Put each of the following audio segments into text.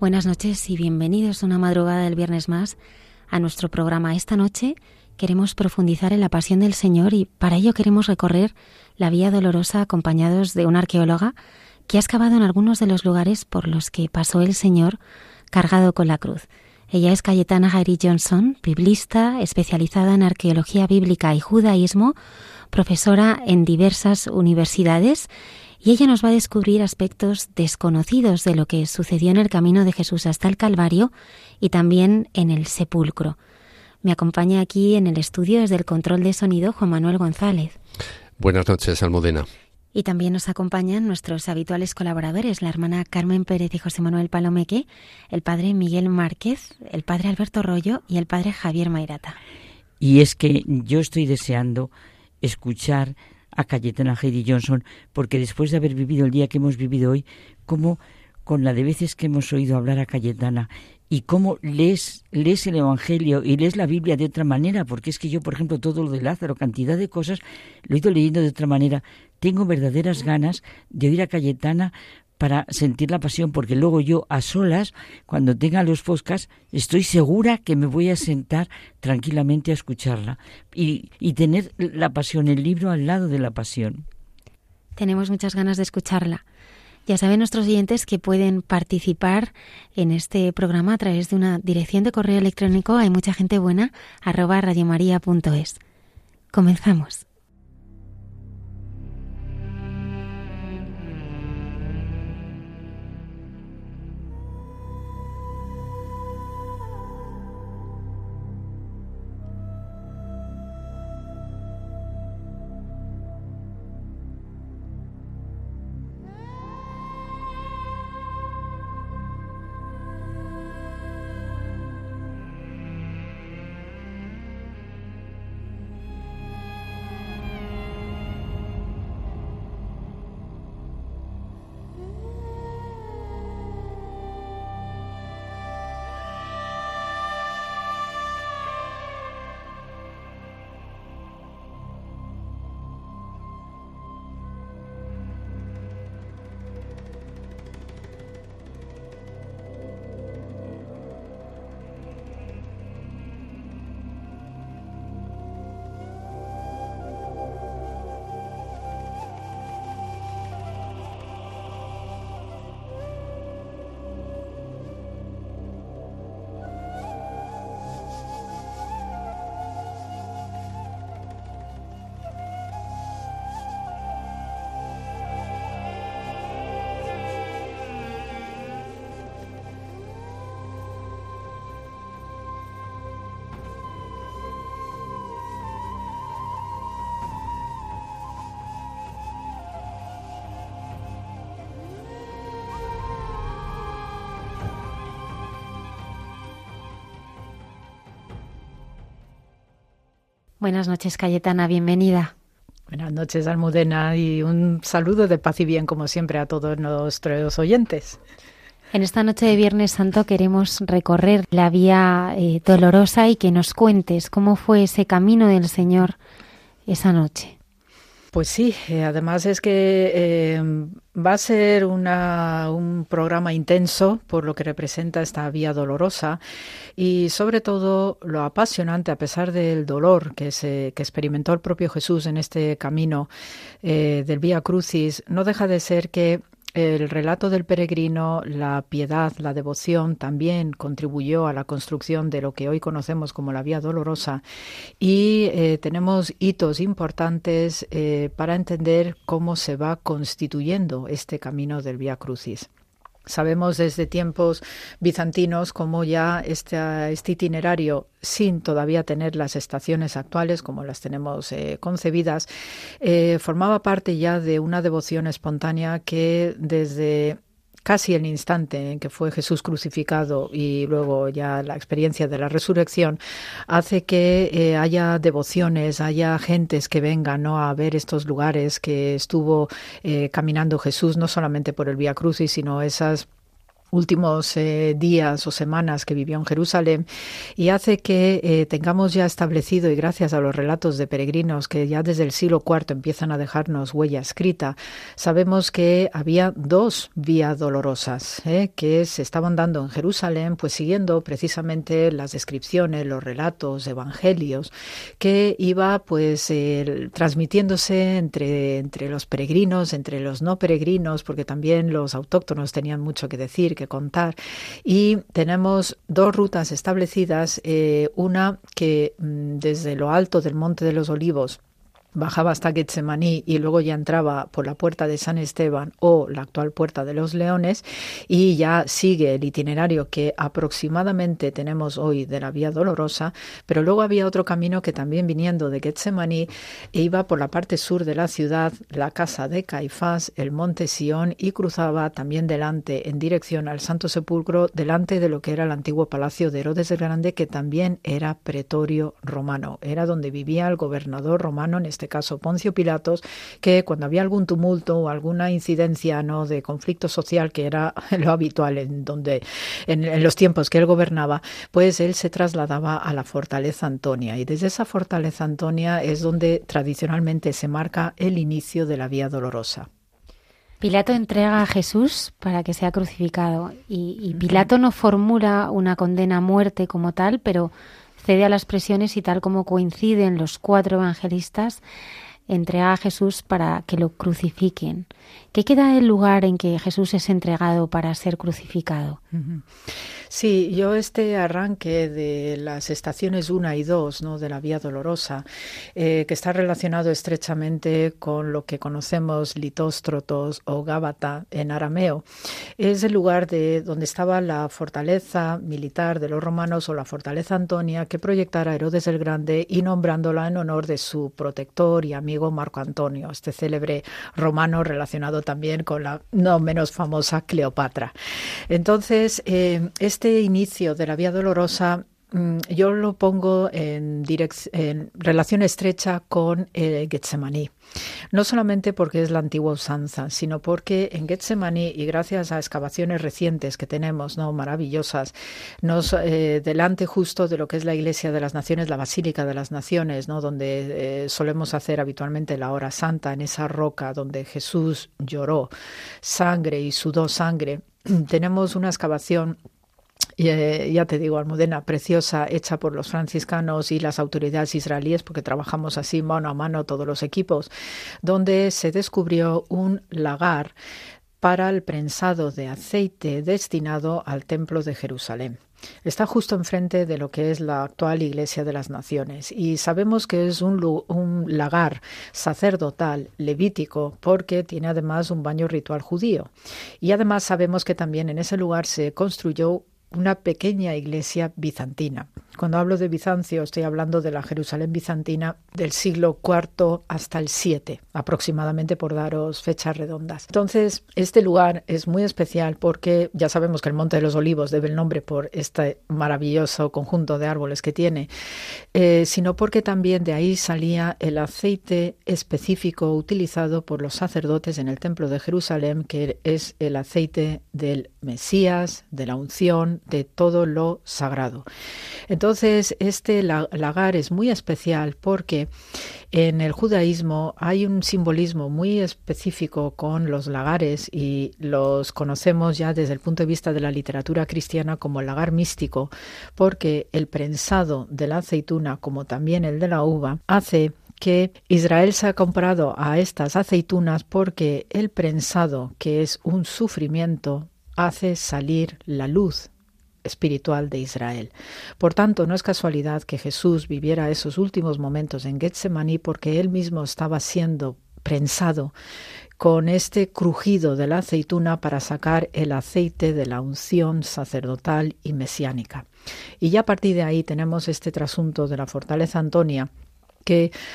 Buenas noches y bienvenidos una madrugada del viernes más a nuestro programa. Esta noche queremos profundizar en la pasión del Señor y para ello queremos recorrer la vía dolorosa acompañados de una arqueóloga que ha excavado en algunos de los lugares por los que pasó el Señor cargado con la cruz. Ella es Cayetana Gary Johnson, biblista, especializada en arqueología bíblica y judaísmo, profesora en diversas universidades y ella nos va a descubrir aspectos desconocidos de lo que sucedió en el camino de Jesús hasta el Calvario y también en el sepulcro. Me acompaña aquí en el estudio desde el control de sonido Juan Manuel González. Buenas noches, Almudena. Y también nos acompañan nuestros habituales colaboradores, la hermana Carmen Pérez y José Manuel Palomeque, el padre Miguel Márquez, el padre Alberto Rollo y el padre Javier Mairata. Y es que yo estoy deseando escuchar a Cayetana Heidi Johnson, porque después de haber vivido el día que hemos vivido hoy, como con la de veces que hemos oído hablar a Cayetana y cómo lees, lees el Evangelio y lees la Biblia de otra manera, porque es que yo, por ejemplo, todo lo de Lázaro, cantidad de cosas, lo he ido leyendo de otra manera. Tengo verdaderas ganas de oír a Cayetana para sentir la pasión, porque luego yo a solas, cuando tenga los podcasts, estoy segura que me voy a sentar tranquilamente a escucharla y, y tener la pasión, el libro al lado de la pasión. Tenemos muchas ganas de escucharla. Ya saben nuestros oyentes que pueden participar en este programa a través de una dirección de correo electrónico hay mucha gente buena arroba radiomaria.es. Comenzamos. Buenas noches, Cayetana, bienvenida. Buenas noches, Almudena, y un saludo de paz y bien, como siempre, a todos nuestros oyentes. En esta noche de Viernes Santo queremos recorrer la vía eh, dolorosa y que nos cuentes cómo fue ese camino del Señor esa noche. Pues sí, eh, además es que eh, va a ser un programa intenso por lo que representa esta vía dolorosa y sobre todo lo apasionante a pesar del dolor que, se, experimentó el propio Jesús en este camino eh, del Vía Crucis, no deja de ser que el relato del peregrino, la piedad, la devoción también contribuyó a la construcción de lo que hoy conocemos como la Vía Dolorosa y eh, tenemos hitos importantes eh, para entender cómo se va constituyendo este camino del Vía Crucis. Sabemos desde tiempos bizantinos cómo ya este, este, itinerario, sin todavía tener las estaciones actuales como las tenemos eh, concebidas, eh, formaba parte ya de una devoción espontánea que desde casi el instante en que fue Jesús crucificado y luego ya la experiencia de la resurrección hace que eh, haya devociones, haya gentes que vengan ¿no? a ver estos lugares que estuvo eh, caminando Jesús, no solamente por el Vía Crucis, sino esas últimos eh, días o semanas que vivió en Jerusalén y hace que eh, tengamos ya establecido y gracias a los relatos de peregrinos que ya desde el siglo IV empiezan a dejarnos huella escrita, sabemos que había dos vías dolorosas eh, que se estaban dando en Jerusalén, pues siguiendo precisamente las descripciones, los relatos, evangelios que iba pues transmitiéndose entre, entre los peregrinos, entre los no peregrinos, porque también los autóctonos tenían mucho que decir que contar. Y tenemos dos rutas establecidas, eh, una que mm, desde lo alto del Monte de los Olivos bajaba hasta Getsemaní y luego ya entraba por la puerta de San Esteban o la actual puerta de los Leones y ya sigue el itinerario que aproximadamente tenemos hoy de la Vía Dolorosa, pero luego había otro camino que también viniendo de Getsemaní iba por la parte sur de la ciudad, la casa de Caifás, el monte Sión y cruzaba también delante en dirección al Santo Sepulcro, delante de lo que era el antiguo palacio de Herodes el Grande, que también era pretorio romano, era donde vivía el gobernador romano en este este caso Poncio Pilatos, que cuando había algún tumulto o alguna incidencia ¿no? de conflicto social, que era lo habitual en, donde, en, los tiempos que él gobernaba, pues él se trasladaba a la fortaleza Antonia. Y desde esa fortaleza Antonia es donde tradicionalmente se marca el inicio de la Vía Dolorosa. Pilato entrega a Jesús para que sea crucificado y, y, Pilato no formula una condena a muerte como tal, pero cede a las presiones y tal como coinciden los cuatro evangelistas, entrega a Jesús para que lo crucifiquen. ¿Qué queda del lugar en que Jesús es entregado para ser crucificado? Sí, yo este arranque de las estaciones 1 y 2 ¿no? de la Vía Dolorosa, eh, que está relacionado estrechamente con lo que conocemos Litóstrotos o Gábata en arameo, es el lugar de donde estaba la fortaleza militar de los romanos o la fortaleza Antonia que proyectara Herodes el Grande y nombrándola en honor de su protector y amigo Marco Antonio, este célebre romano relacionado también con la no menos famosa Cleopatra. Entonces, eh, este inicio de la Vía Dolorosa yo lo pongo en, en relación estrecha con eh, Getsemaní. No solamente porque es la antigua usanza, sino porque en Getsemaní, y gracias a excavaciones recientes que tenemos, no maravillosas, nos eh, delante justo de lo que es la Iglesia de las Naciones, la Basílica de las Naciones, ¿no? donde eh, solemos hacer habitualmente la hora santa, en esa roca donde Jesús lloró sangre y sudó sangre, tenemos una excavación eh, ya te digo, Almudena, preciosa, hecha por los franciscanos y las autoridades israelíes, porque trabajamos así mano a mano todos los equipos, donde se descubrió un lagar para el prensado de aceite destinado al Templo de Jerusalén. Está justo enfrente de lo que es la actual Iglesia de las Naciones y sabemos que es un, un, lagar sacerdotal levítico porque tiene además un baño ritual judío. Y además sabemos que también en ese lugar se construyó una pequeña iglesia bizantina. Cuando hablo de Bizancio estoy hablando de la Jerusalén bizantina del siglo IV hasta el VII, aproximadamente por daros fechas redondas. Entonces, este lugar es muy especial porque ya sabemos que el Monte de los Olivos debe el nombre por este maravilloso conjunto de árboles que tiene, eh, sino porque también de ahí salía el aceite específico utilizado por los sacerdotes en el Templo de Jerusalén, que es el aceite del Mesías, de la unción, de todo lo sagrado. Entonces, este lagar es muy especial porque en el judaísmo hay un simbolismo muy específico con los lagares y los conocemos ya desde el punto de vista de la literatura cristiana como lagar místico, porque el prensado de la aceituna, como también el de la uva, hace que Israel se ha comprado a estas aceitunas porque el prensado, que es un sufrimiento, hace salir la luz espiritual de Israel. Por tanto, no es casualidad que Jesús viviera esos últimos momentos en Getsemaní porque él mismo estaba siendo prensado con este crujido de la aceituna para sacar el aceite de la unción sacerdotal y mesiánica. Y ya a partir de ahí tenemos este trasunto de la fortaleza Antonia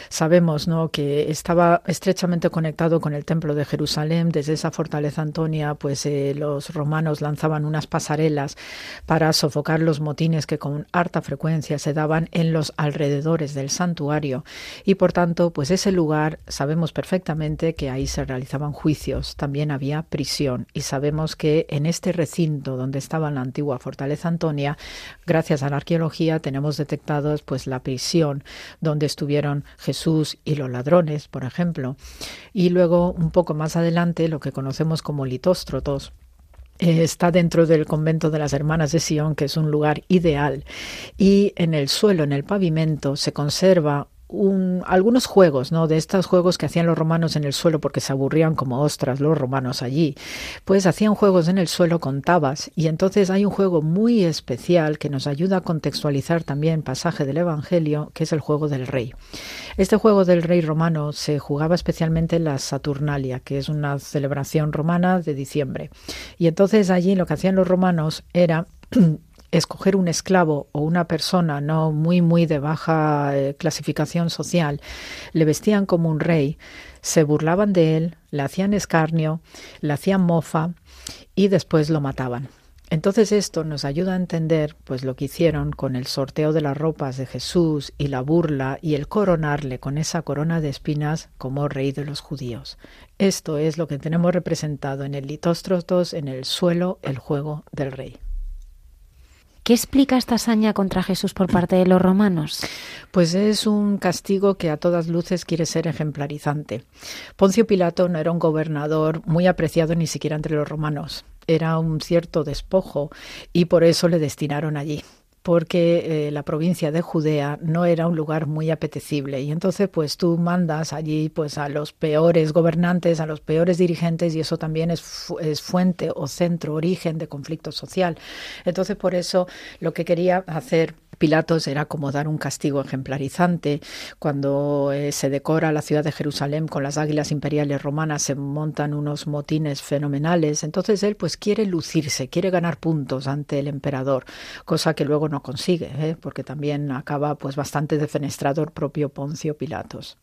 sabemos que estaba estrechamente conectado con el templo de Jerusalén. Desde esa fortaleza Antonia, pues eh, los romanos lanzaban unas pasarelas para sofocar los motines que con harta frecuencia se daban en los alrededores del santuario. Y por tanto, pues ese lugar sabemos perfectamente que ahí se realizaban juicios, también había prisión. Y sabemos que en este recinto donde estaba la antigua fortaleza Antonia, gracias a la arqueología, tenemos detectados pues la prisión donde estuvieron Jesús y los ladrones, por ejemplo. Y luego, un poco más adelante, lo que conocemos como litóstrotos, eh, está dentro del convento de las Hermanas de Sion, que es un lugar ideal. Y en el suelo, en el pavimento, se conserva algunos juegos, ¿no? De estos juegos que hacían los romanos en el suelo porque se aburrían como ostras los romanos allí. Pues hacían juegos en el suelo con tabas y entonces hay un juego muy especial que nos ayuda a contextualizar también pasaje del Evangelio, que es el juego del rey. Este juego del rey romano se jugaba especialmente en la Saturnalia, que es una celebración romana de diciembre. Y entonces allí lo que hacían los romanos era escoger un esclavo o una persona no muy muy de baja eh, clasificación social, le vestían como un rey, se burlaban de él, le hacían escarnio, le hacían mofa y después lo mataban. Entonces esto nos ayuda a entender pues lo que hicieron con el sorteo de las ropas de Jesús y la burla y el coronarle con esa corona de espinas como rey de los judíos. Esto es lo que tenemos representado en el litóstrotos en el suelo, el juego del rey. ¿Qué explica esta hazaña contra Jesús por parte de los romanos? Pues es un castigo que a todas luces quiere ser ejemplarizante. Poncio Pilato no era un gobernador muy apreciado ni siquiera entre los romanos. Era un cierto despojo y por eso le destinaron allí porque eh, la provincia de Judea no era un lugar muy apetecible y entonces pues tú mandas allí pues a los peores gobernantes, a los peores dirigentes y eso también es, fuente o centro, origen de conflicto social. Entonces por eso lo que quería hacer Pilatos era como dar un castigo ejemplarizante. Cuando eh, se decora la ciudad de Jerusalén con las águilas imperiales romanas, se montan unos motines fenomenales. Entonces él pues quiere lucirse, quiere ganar puntos ante el emperador, cosa que luego no consigue, ¿eh? porque también acaba pues bastante defenestrado el propio Poncio Pilatos.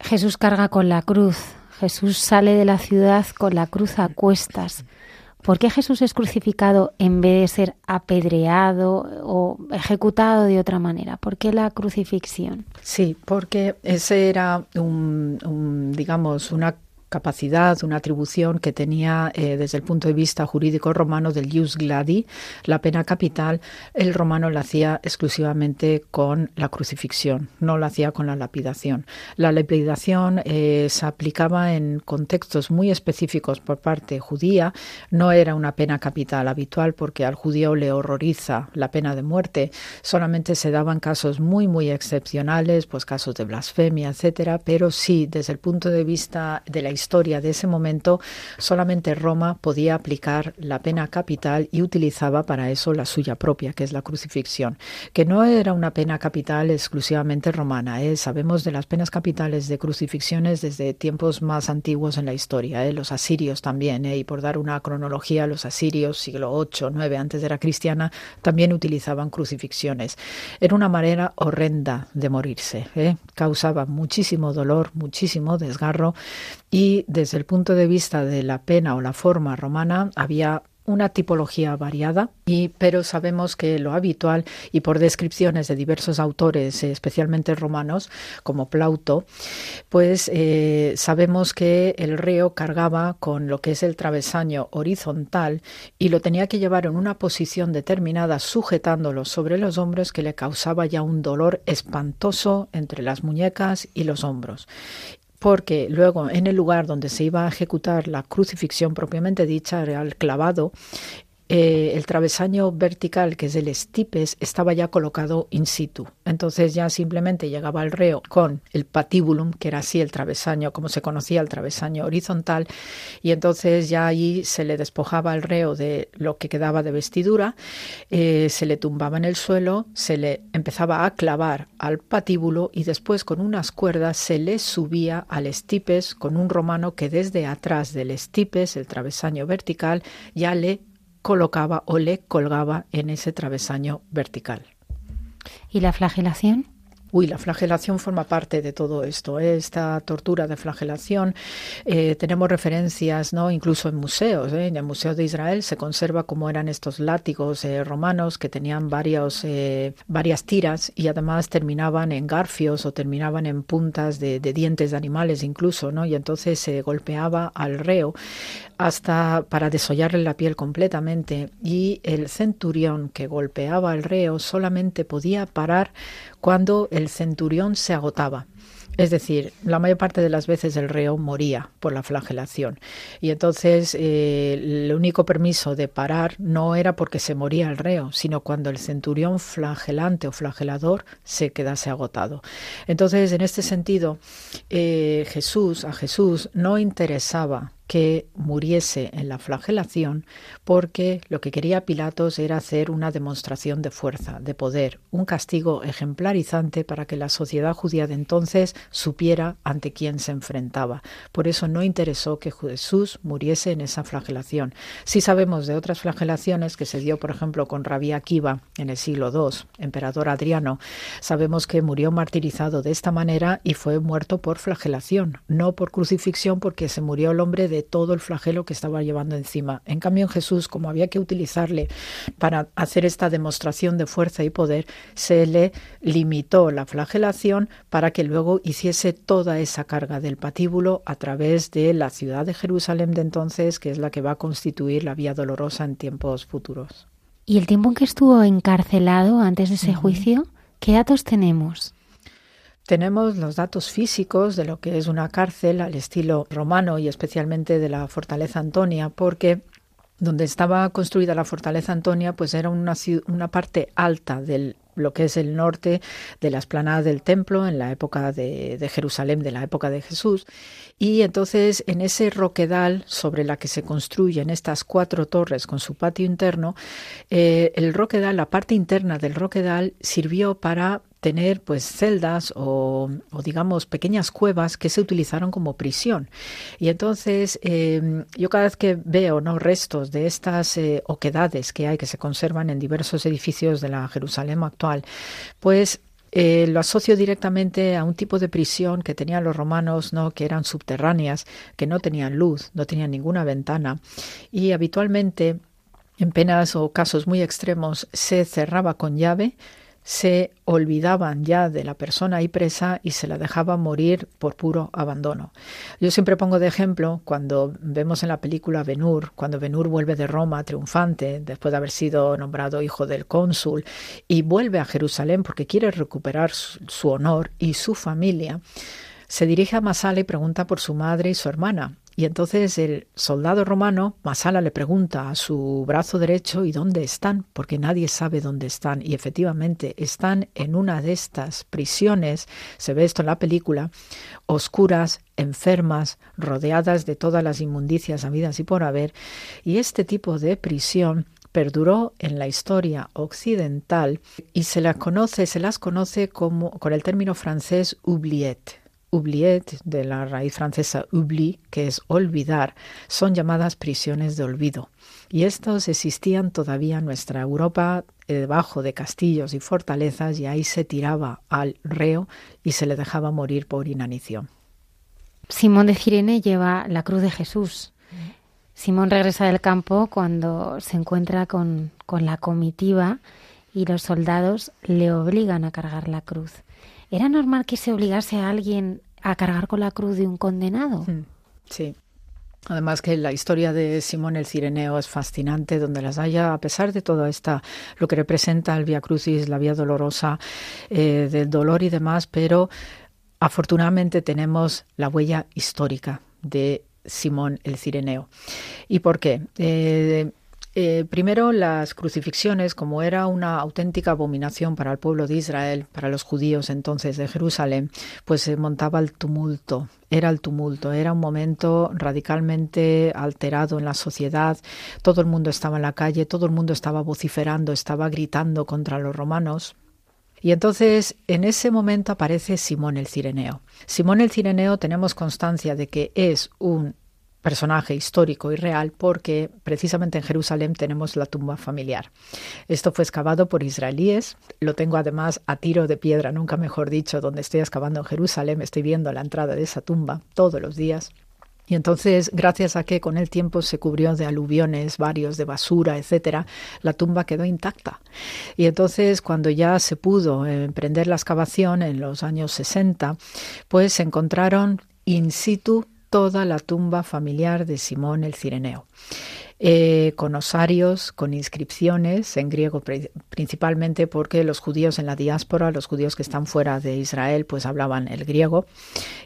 Jesús carga con la cruz. Jesús sale de la ciudad con la cruz a cuestas. ¿Por qué Jesús es crucificado en vez de ser apedreado o ejecutado de otra manera? ¿Por qué la crucifixión? Sí, porque ese era un, digamos, una capacidad, una atribución que tenía eh, desde el punto de vista jurídico romano del ius gladi, la pena capital, el romano la hacía exclusivamente con la crucifixión, no la hacía con la lapidación. La lapidación eh, se aplicaba en contextos muy específicos por parte judía, no era una pena capital habitual porque al judío le horroriza la pena de muerte, solamente se daban casos muy muy excepcionales, pues casos de blasfemia, etcétera, pero sí desde el punto de vista de la historia historia de ese momento, solamente Roma podía aplicar la pena capital y utilizaba para eso la suya propia, que es la crucifixión, que no era una pena capital exclusivamente romana. ¿eh? Sabemos de las penas capitales de crucifixiones desde tiempos más antiguos en la historia, ¿eh? los asirios también, ¿eh? y por dar una cronología, los asirios, siglo 8, 9 antes de la cristiana, también utilizaban crucifixiones. Era una manera horrenda de morirse, ¿eh? causaba muchísimo dolor, muchísimo desgarro y desde el punto de vista de la pena o la forma romana había una tipología variada, y, pero sabemos que lo habitual, y por descripciones de diversos autores, especialmente romanos, como Plauto, pues eh, sabemos que el reo cargaba con lo que es el travesaño horizontal y lo tenía que llevar en una posición determinada, sujetándolo sobre los hombros, que le causaba ya un dolor espantoso entre las muñecas y los hombros porque luego en el lugar donde se iba a ejecutar la crucifixión propiamente dicha, era el clavado, eh, el travesaño vertical, que es el stipes, estaba ya colocado in situ. Entonces ya simplemente llegaba el reo con el patibulum, que era así el travesaño, como se conocía el travesaño horizontal, y entonces ya ahí se le despojaba al reo de lo que quedaba de vestidura, eh, se le tumbaba en el suelo, se le empezaba a clavar al patíbulo y después con unas cuerdas se le subía al stipes con un romano que desde atrás del stipes, el travesaño vertical, ya le colocaba o le colgaba en ese travesaño vertical. ¿Y la flagelación? Uy, la flagelación forma parte de todo esto. ¿eh? Esta tortura de flagelación, eh, tenemos referencias, ¿no? Incluso en museos. ¿eh? En el Museo de Israel se conserva cómo eran estos látigos romanos que tenían varios, varias tiras y además terminaban en garfios o terminaban en puntas de, de, dientes de animales incluso, ¿no? Y entonces se golpeaba al reo hasta para desollarle la piel completamente y el centurión que golpeaba al reo solamente podía parar cuando el centurión se agotaba. Es decir, la mayor parte de las veces el reo moría por la flagelación. Y entonces eh, el único permiso de parar no era porque se moría el reo, sino cuando el centurión flagelante o flagelador se quedase agotado. Entonces, en este sentido, eh, Jesús, a Jesús no interesaba que muriese en la flagelación, porque lo que quería Pilatos era hacer una demostración de fuerza, de poder, un castigo ejemplarizante para que la sociedad judía de entonces supiera ante quién se enfrentaba. Por eso no interesó que Jesús muriese en esa flagelación. Sí sabemos de otras flagelaciones que se dio, por ejemplo, con Rabí Akiva en el siglo II, emperador Adriano. Sabemos que murió martirizado de esta manera y fue muerto por flagelación, no por crucifixión, porque se murió el hombre de todo el flagelo que estaba llevando encima. En cambio, en Jesús, como había que utilizarle para hacer esta demostración de fuerza y poder, se le limitó la flagelación para que luego hiciese toda esa carga del patíbulo a través de la ciudad de Jerusalén de entonces, que es la que va a constituir la vía dolorosa en tiempos futuros. ¿Y el tiempo en que estuvo encarcelado antes de ese juicio? ¿Qué datos tenemos? Tenemos los datos físicos de lo que es una cárcel al estilo romano y especialmente de la fortaleza Antonia, porque donde estaba construida la fortaleza Antonia, pues era una, una parte alta del lo que es el norte de la esplanada del templo en la época de, de, Jerusalén, de la época de Jesús. Y entonces en ese roquedal sobre la que se construyen estas cuatro torres con su patio interno, eh, el roquedal, la parte interna del roquedal sirvió para tener pues celdas o, digamos pequeñas cuevas que se utilizaron como prisión. Y entonces em, yo cada vez que veo no restos de estas eh, oquedades que hay que se conservan en diversos edificios de la Jerusalén actual pues eh, lo asocio directamente a un tipo de prisión que tenían los romanos, ¿no? que eran subterráneas, que no tenían luz, no tenían ninguna ventana. Y habitualmente en penas o casos muy extremos se cerraba con llave se olvidaban ya de la persona ahí presa y se la dejaban morir por puro abandono. Yo siempre pongo de ejemplo cuando vemos en la película Benur, cuando Benur vuelve de Roma triunfante después de haber sido nombrado hijo del cónsul y vuelve a Jerusalén porque quiere recuperar su, honor y su familia se dirige a Masala y pregunta por su madre y su hermana. Y entonces el soldado romano, Masala, le pregunta a su brazo derecho, ¿y dónde están? Porque nadie sabe dónde están. Y efectivamente están en una de estas prisiones, se ve esto en la película, oscuras, enfermas, rodeadas de todas las inmundicias habidas y por haber. Y este tipo de prisión perduró en la historia occidental y se las conoce, se las conoce como con el término francés oubliette oubliette, de la raíz francesa oubli, que es olvidar, son llamadas prisiones de olvido. Y estos existían todavía en nuestra Europa eh, debajo de castillos y fortalezas y ahí se tiraba al reo y se le dejaba morir por inanición. Simón de Cirene lleva la cruz de Jesús. Simón regresa del campo cuando se encuentra con, con la comitiva y los soldados le obligan a cargar la cruz. ¿Era normal que se obligase a alguien a cargar con la cruz de un condenado? Hmm, sí. Además que la historia de Simón el Cireneo es fascinante, donde las haya, a pesar de todo esta, lo que representa el Via Crucis, la vía dolorosa, eh, del dolor y demás, pero afortunadamente tenemos la huella histórica de Simón el Cireneo. ¿Y por qué? Eh, eh, primero, las crucifixiones, como era una auténtica abominación para el pueblo de Israel, para los judíos entonces de Jerusalén, pues se montaba el tumulto. Era el tumulto, era un momento radicalmente alterado en la sociedad. Todo el mundo estaba en la calle, todo el mundo estaba vociferando, estaba gritando contra los romanos. Y entonces en ese momento aparece Simón el Cireneo. Simón el Cireneo tenemos constancia de que es un personaje histórico y real porque precisamente en Jerusalén tenemos la tumba familiar. Esto fue excavado por israelíes, lo tengo además a tiro de piedra, nunca mejor dicho, donde estoy excavando en Jerusalén, estoy viendo la entrada de esa tumba todos los días. Y entonces, gracias a que con el tiempo se cubrió de aluviones varios, de basura, etcétera, la tumba quedó intacta. Y entonces, cuando ya se pudo emprender la excavación en los años 60, pues se encontraron in situ toda la tumba familiar de Simón el Cireneo. Eh, con osarios, con inscripciones en griego principalmente porque los judíos en la diáspora, los judíos que están fuera de Israel, pues hablaban el griego.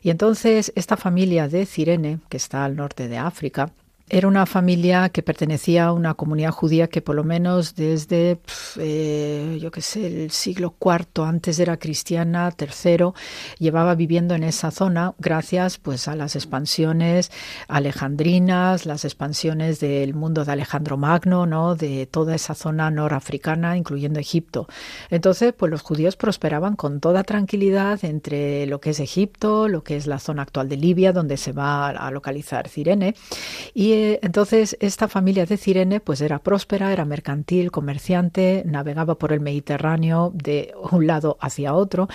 Y entonces esta familia de Cirene, que está al norte de África, era una familia que pertenecía a una comunidad judía que por lo menos desde, eh, yo qué sé, el siglo IV, antes era cristiana, tercero, llevaba viviendo en esa zona gracias pues a las expansiones alejandrinas, las expansiones del mundo de Alejandro Magno, ¿no? de toda esa zona norafricana, incluyendo Egipto. Entonces, pues los judíos prosperaban con toda tranquilidad entre lo que es Egipto, lo que es la zona actual de Libia, donde se va a localizar Cirene, y entonces esta familia de Cirene pues era próspera, era mercantil, comerciante, navegaba por el Mediterráneo de un lado hacia otro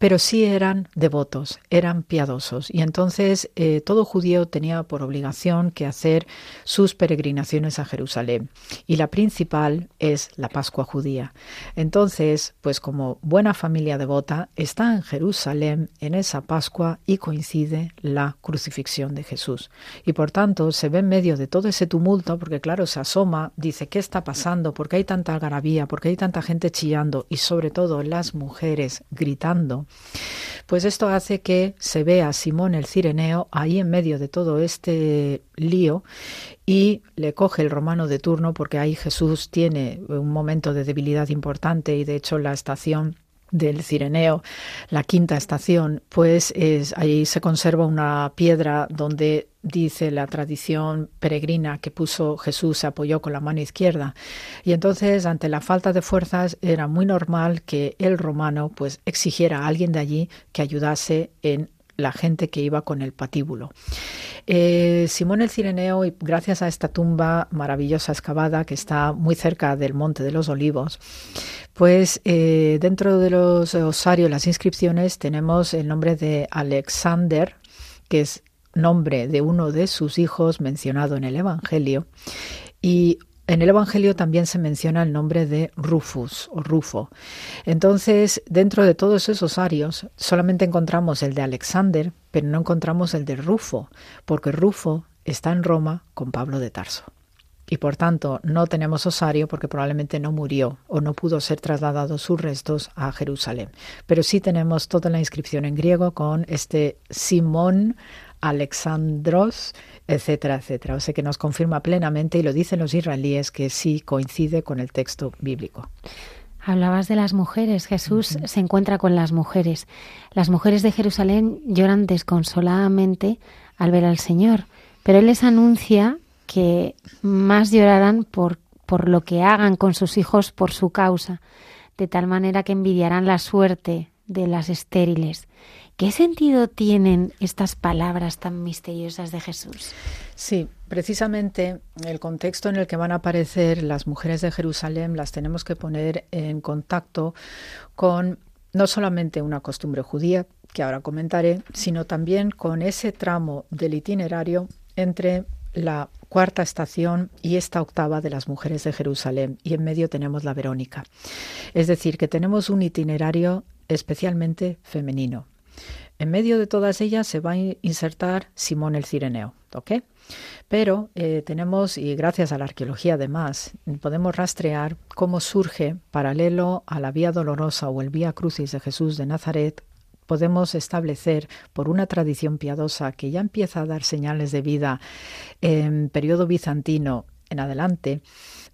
pero sí eran devotos, eran piadosos. Y entonces eh, todo judío tenía por obligación que hacer sus peregrinaciones a Jerusalén. Y la principal es la Pascua judía. Entonces, pues como buena familia devota, está en Jerusalén en esa Pascua y coincide la crucifixión de Jesús. Y por tanto se ve en medio de todo ese tumulto, porque claro, se asoma, dice, ¿qué está pasando? ¿Por qué hay tanta algarabía? ¿Por qué hay tanta gente chillando? Y sobre todo las mujeres gritando pues esto hace que se vea Simón el Cireneo ahí en medio de todo este lío y le coge el romano de turno porque ahí Jesús tiene un momento de debilidad importante y de hecho la estación del Cireneo, la quinta estación, pues es, ahí se conserva una piedra donde dice la tradición peregrina que puso Jesús se apoyó con la mano izquierda y entonces ante la falta de fuerzas era muy normal que el romano pues exigiera a alguien de allí que ayudase en la gente que iba con el patíbulo. Eh, Simón el Cireneo, y gracias a esta tumba maravillosa excavada que está muy cerca del Monte de los Olivos, pues eh, dentro de los osarios, las inscripciones, tenemos el nombre de Alexander, que es nombre de uno de sus hijos mencionado en el Evangelio, y en el Evangelio también se menciona el nombre de Rufus o Rufo. Entonces, dentro de todos esos arios, solamente encontramos el de Alexander, pero no encontramos el de Rufo, porque Rufo está en Roma con Pablo de Tarso. Y por tanto, no tenemos osario porque probablemente no murió o no pudo ser trasladado sus restos a Jerusalén. Pero sí tenemos toda la inscripción en griego con este Simón Alexandros, etcétera, etcétera. O sea que nos confirma plenamente y lo dicen los israelíes que sí coincide con el texto bíblico. Hablabas de las mujeres. Jesús se encuentra con las mujeres. Las mujeres de Jerusalén lloran desconsoladamente al ver al Señor, pero Él les anuncia que más llorarán por, por lo que hagan con sus hijos por su causa, de tal manera que envidiarán la suerte de las estériles. ¿Qué sentido tienen estas palabras tan misteriosas de Jesús? Sí, precisamente el contexto en el que van a aparecer las mujeres de Jerusalén las tenemos que poner en contacto con no solamente una costumbre judía, que ahora comentaré, sino también con ese tramo del itinerario entre la cuarta estación y esta octava de las mujeres de Jerusalén. Y en medio tenemos la Verónica. Es decir, que tenemos un itinerario especialmente femenino. En medio de todas ellas se va a insertar Simón el Cireneo. ¿ok? Pero eh, tenemos, y gracias a la arqueología además, podemos rastrear cómo surge, paralelo a la Vía Dolorosa o el Vía Crucis de Jesús de Nazaret, podemos establecer por una tradición piadosa que ya empieza a dar señales de vida en periodo bizantino en adelante,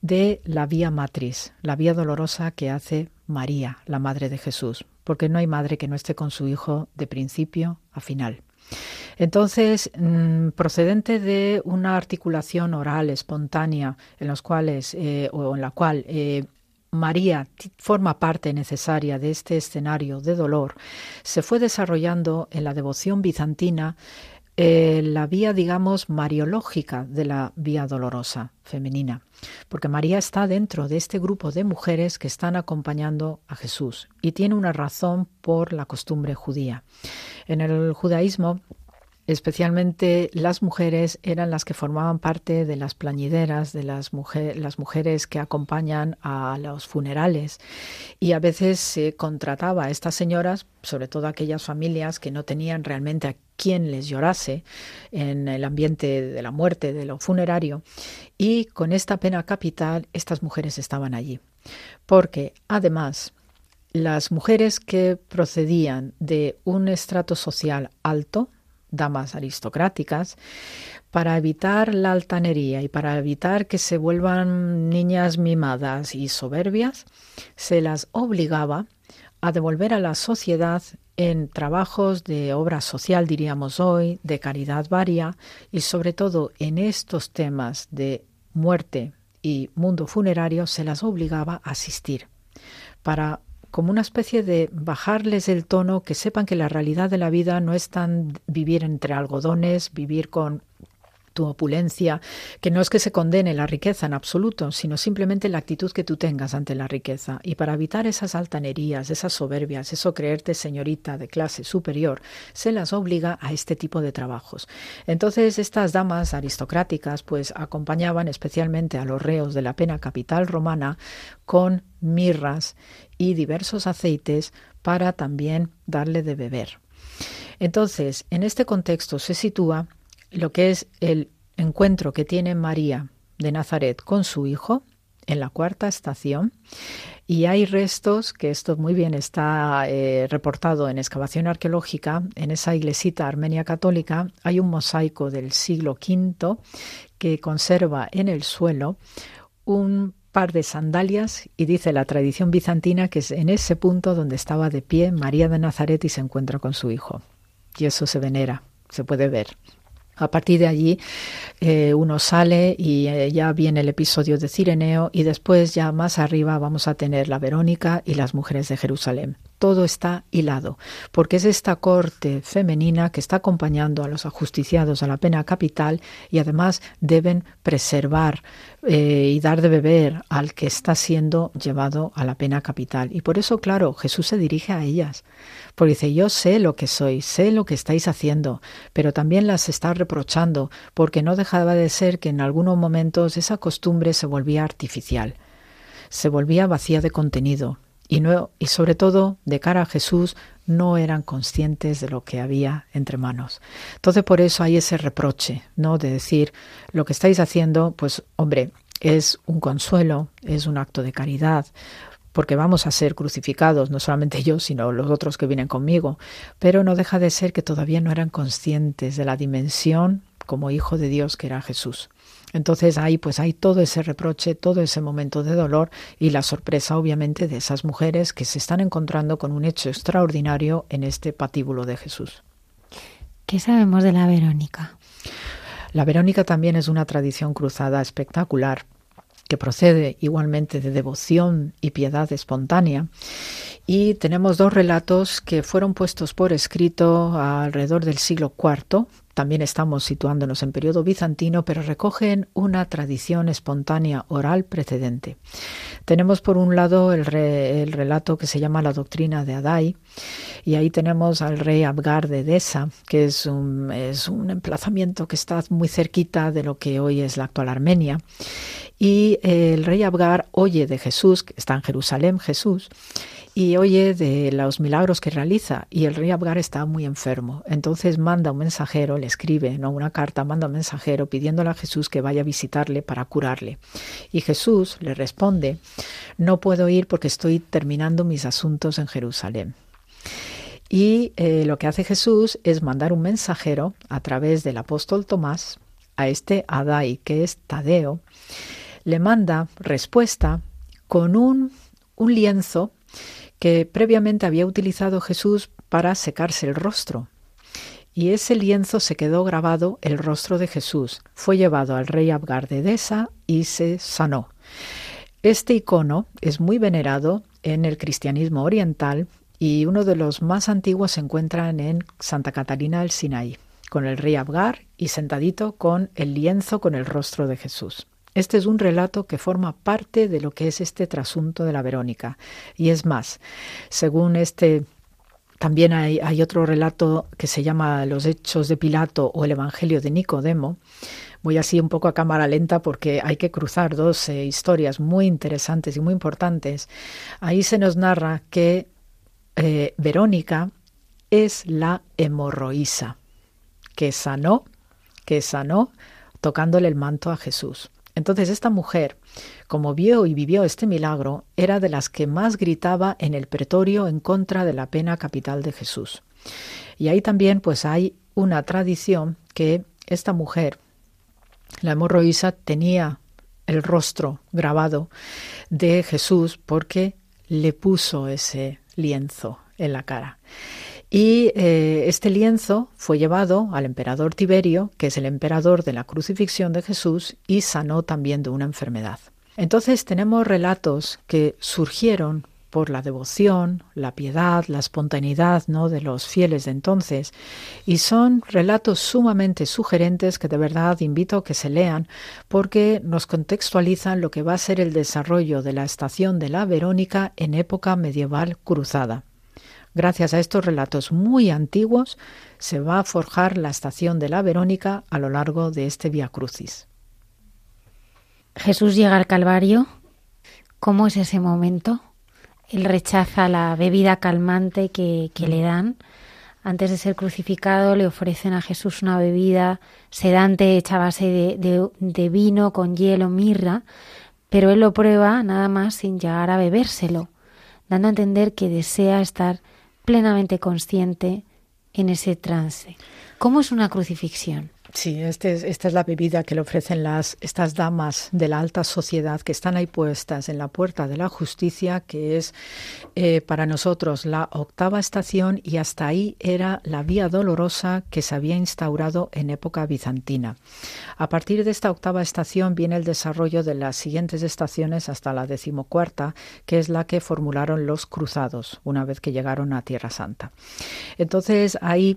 de la vía matriz, la vía dolorosa que hace María, la Madre de Jesús, porque no hay madre que no esté con su hijo de principio a final. Entonces, mm, procedente de una articulación oral espontánea en los cuales eh, o en la cual eh, María forma parte necesaria de este escenario de dolor, se fue desarrollando en la devoción bizantina eh, la vía, digamos, mariológica de la vía dolorosa femenina, porque María está dentro de este grupo de mujeres que están acompañando a Jesús y tiene una razón por la costumbre judía. En el judaísmo, especialmente las mujeres eran las que formaban parte de las plañideras, de las, las mujeres que acompañan a los funerales. Y a veces se contrataba a estas señoras, sobre todo aquellas familias que no tenían realmente a quien les llorase en el ambiente de la muerte, de lo funerario. Y con esta pena capital, estas mujeres estaban allí. Porque además, las mujeres que procedían de un estrato social alto, damas aristocráticas, para evitar la altanería y para evitar que se vuelvan niñas mimadas y soberbias, se las obligaba a devolver a la sociedad en trabajos de obra social, diríamos hoy, de caridad varia y sobre todo en estos temas de muerte y mundo funerario, se las obligaba a asistir para como una especie de bajarles el tono, que sepan que la realidad de la vida no es tan vivir entre algodones, vivir con tu opulencia, que no es que se condene la riqueza en absoluto, sino simplemente la actitud que tú tengas ante la riqueza. Y para evitar esas altanerías, esas soberbias, eso creerte señorita de clase superior, se las obliga a este tipo de trabajos. Entonces, estas damas aristocráticas pues acompañaban especialmente a los reos de la pena capital romana con mirras y diversos aceites para también darle de beber. Entonces, en este contexto se sitúa lo que es el encuentro que tiene María de Nazaret con su hijo en la cuarta estación y hay restos, que esto muy bien está eh, reportado en excavación arqueológica, en esa iglesita armenia católica hay un mosaico del siglo V que conserva en el suelo un par de sandalias y dice la tradición bizantina que es en ese punto donde estaba de pie María de Nazaret y se encuentra con su hijo. Y eso se venera, se puede ver. A partir de allí eh, uno sale y eh, ya viene el episodio de Cireneo y después ya más arriba vamos a tener la Verónica y las mujeres de Jerusalén. Todo está hilado, porque es esta corte femenina que está acompañando a los ajusticiados a la pena capital y además deben preservar eh, y dar de beber al que está siendo llevado a la pena capital. Y por eso, claro, Jesús se dirige a ellas, porque dice, yo sé lo que soy, sé lo que estáis haciendo, pero también las está reprochando, porque no dejaba de ser que en algunos momentos esa costumbre se volvía artificial, se volvía vacía de contenido, y, no, y sobre todo de cara a Jesús no eran conscientes de lo que había entre manos. Entonces por eso hay ese reproche, ¿no? De decir, lo que estáis haciendo, pues hombre, es un consuelo, es un acto de caridad, porque vamos a ser crucificados, no solamente yo, sino los otros que vienen conmigo, pero no deja de ser que todavía no eran conscientes de la dimensión como hijo de Dios que era Jesús. Entonces ahí pues hay todo ese reproche, todo ese momento de dolor y la sorpresa obviamente de esas mujeres que se están encontrando con un hecho extraordinario en este patíbulo de Jesús. ¿Qué sabemos de la Verónica? La Verónica también es una tradición cruzada espectacular que procede igualmente de devoción y piedad espontánea. Y tenemos dos relatos que fueron puestos por escrito alrededor del siglo IV. También estamos situándonos en periodo bizantino, pero recogen una tradición espontánea oral precedente. Tenemos por un lado el, el relato que se llama la doctrina de Adai, y ahí tenemos al rey Abgar de Edesa, que es un, es un emplazamiento que está muy cerquita de lo que hoy es la actual Armenia. Y el rey Abgar oye de Jesús, que está en Jerusalén Jesús, y oye de los milagros que realiza. Y el rey Abgar está muy enfermo. Entonces manda un mensajero, le escribe, no una carta, manda un mensajero pidiéndole a Jesús que vaya a visitarle para curarle. Y Jesús le responde, no puedo ir porque estoy terminando mis asuntos en Jerusalén. Y eh, lo que hace Jesús es mandar un mensajero a través del apóstol Tomás a este Adai, que es Tadeo, le manda respuesta con un, un lienzo que previamente había utilizado Jesús para secarse el rostro. Y ese lienzo se quedó grabado el rostro de Jesús. Fue llevado al rey Abgar de Edesa y se sanó. Este icono es muy venerado en el cristianismo oriental y uno de los más antiguos se encuentra en Santa Catalina del Sinaí, con el rey Abgar y sentadito con el lienzo con el rostro de Jesús. Este es un relato que forma parte de lo que es este trasunto de la Verónica. Y es más, según este también hay, otro relato que se llama Los Hechos de Pilato o el Evangelio de Nicodemo. Voy así un poco a cámara lenta porque hay que cruzar dos eh, historias muy interesantes y muy importantes. Ahí se nos narra que eh, Verónica es la hemorroísa que sanó, que sanó tocándole el manto a Jesús. Entonces esta mujer, como vio y vivió este milagro, era de las que más gritaba en el pretorio en contra de la pena capital de Jesús. Y ahí también pues hay una tradición que esta mujer, la hemorroísa, tenía el rostro grabado de Jesús porque le puso ese lienzo en la cara. Y eh, este lienzo fue llevado al emperador Tiberio, que es el emperador de la crucifixión de Jesús, y sanó también de una enfermedad. Entonces tenemos relatos que surgieron por la devoción, la piedad, la espontaneidad ¿no? de los fieles de entonces, y son relatos sumamente sugerentes que de verdad invito a que se lean porque nos contextualizan lo que va a ser el desarrollo de la estación de la Verónica en época medieval cruzada. Gracias a estos relatos muy antiguos se va a forjar la estación de la Verónica a lo largo de este Via Crucis. Jesús llega al Calvario. ¿Cómo es ese momento? Él rechaza la bebida calmante que, le dan. Antes de ser crucificado le ofrecen a Jesús una bebida sedante hecha a base de vino con hielo, mirra, pero él lo prueba nada más sin llegar a bebérselo, dando a entender que desea estar plenamente consciente en ese trance. ¿Cómo es una crucifixión? Sí, este esta es la bebida que le ofrecen las, estas damas de la alta sociedad que están ahí puestas en la puerta de la justicia, que es eh, para nosotros la octava estación y hasta ahí era la vía dolorosa que se había instaurado en época bizantina. A partir de esta octava estación viene el desarrollo de las siguientes estaciones hasta la decimocuarta, que es la que formularon los cruzados una vez que llegaron a Tierra Santa. Entonces ahí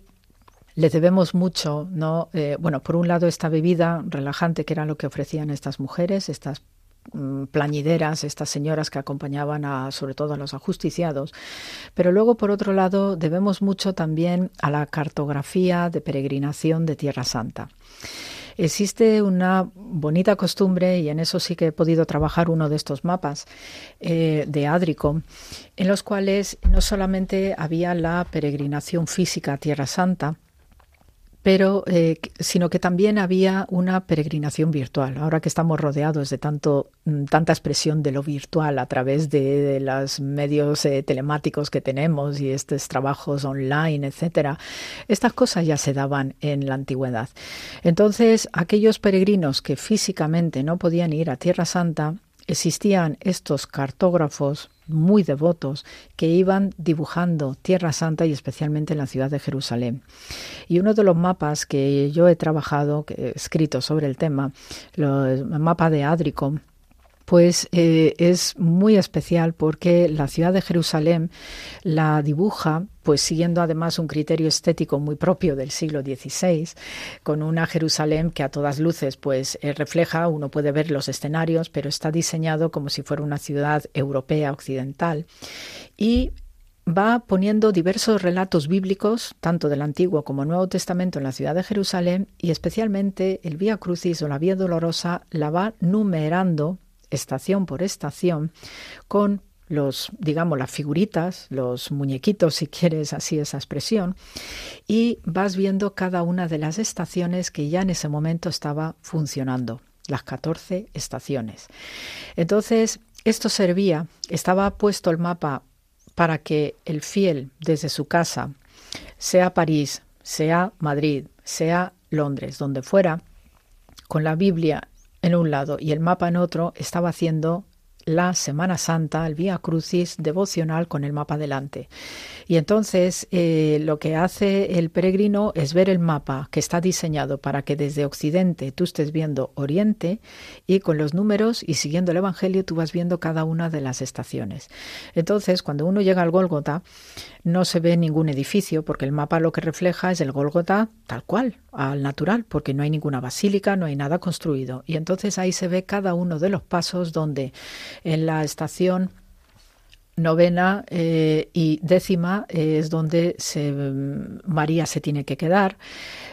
le debemos mucho, ¿no? Eh, bueno, por un lado esta bebida relajante que era lo que ofrecían estas mujeres, estas mm, plañideras, estas señoras que acompañaban a, sobre todo a los ajusticiados. Pero luego, por otro lado, debemos mucho también a la cartografía de peregrinación de Tierra Santa. Existe una bonita costumbre, y en eso sí que he podido trabajar uno de estos mapas eh, de Adrico, en los cuales no solamente había la peregrinación física a Tierra Santa, pero eh, sino que también había una peregrinación virtual. Ahora que estamos rodeados de tanto mm, tanta expresión de lo virtual a través de, los medios eh, telemáticos que tenemos y estos trabajos online, etcétera, estas cosas ya se daban en la antigüedad. Entonces, aquellos peregrinos que físicamente no podían ir a Tierra Santa, existían estos cartógrafos muy devotos que iban dibujando Tierra Santa y especialmente en la ciudad de Jerusalén. Y uno de los mapas que yo he trabajado, he escrito sobre el tema, el mapa de Adricom, pues eh, es muy especial porque la ciudad de Jerusalén la dibuja pues siguiendo además un criterio estético muy propio del siglo XVI, con una Jerusalén que a todas luces pues eh, refleja, uno puede ver los escenarios, pero está diseñado como si fuera una ciudad europea occidental. Y va poniendo diversos relatos bíblicos, tanto del Antiguo como Nuevo Testamento, en la ciudad de Jerusalén, y especialmente el Vía Crucis o la Vía Dolorosa la va numerando estación por estación con los, digamos, las figuritas, los muñequitos, si quieres así esa expresión, y vas viendo cada una de las estaciones que ya en ese momento estaba funcionando, las 14 estaciones. Entonces, esto servía, estaba puesto el mapa para que el fiel desde su casa, sea París, sea Madrid, sea Londres, donde fuera, con la Biblia en un lado y el mapa en otro, estaba haciendo la Semana Santa, el Vía Crucis devocional con el mapa delante. Y entonces eh, lo que hace el peregrino es ver el mapa que está diseñado para que desde Occidente tú estés viendo Oriente y con los números y siguiendo el Evangelio tú vas viendo cada una de las estaciones. Entonces cuando uno llega al Gólgota no se ve ningún edificio porque el mapa lo que refleja es el Gólgota tal cual, al natural, porque no hay ninguna basílica, no hay nada construido. Y entonces ahí se ve cada uno de los pasos donde en la estación novena eh, y décima es donde se, mm, María se tiene que quedar,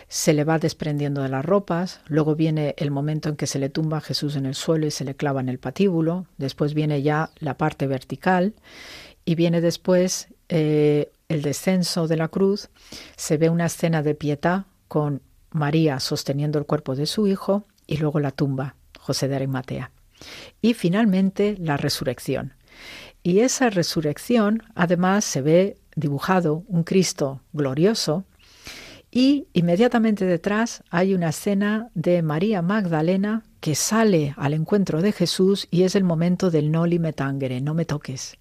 se le va desprendiendo de las ropas, luego viene el momento en que se le tumba Jesús en el suelo y se le clava en el patíbulo, después viene ya la parte vertical y viene después eh, el descenso de la cruz, se ve una escena de pietad con María sosteniendo el cuerpo de su hijo y luego la tumba, José de Arimatea. Y finalmente la resurrección. Y esa resurrección además se ve dibujado un Cristo glorioso y inmediatamente detrás hay una escena de María Magdalena que sale al encuentro de Jesús y es el momento del noli me tangere, no me toques.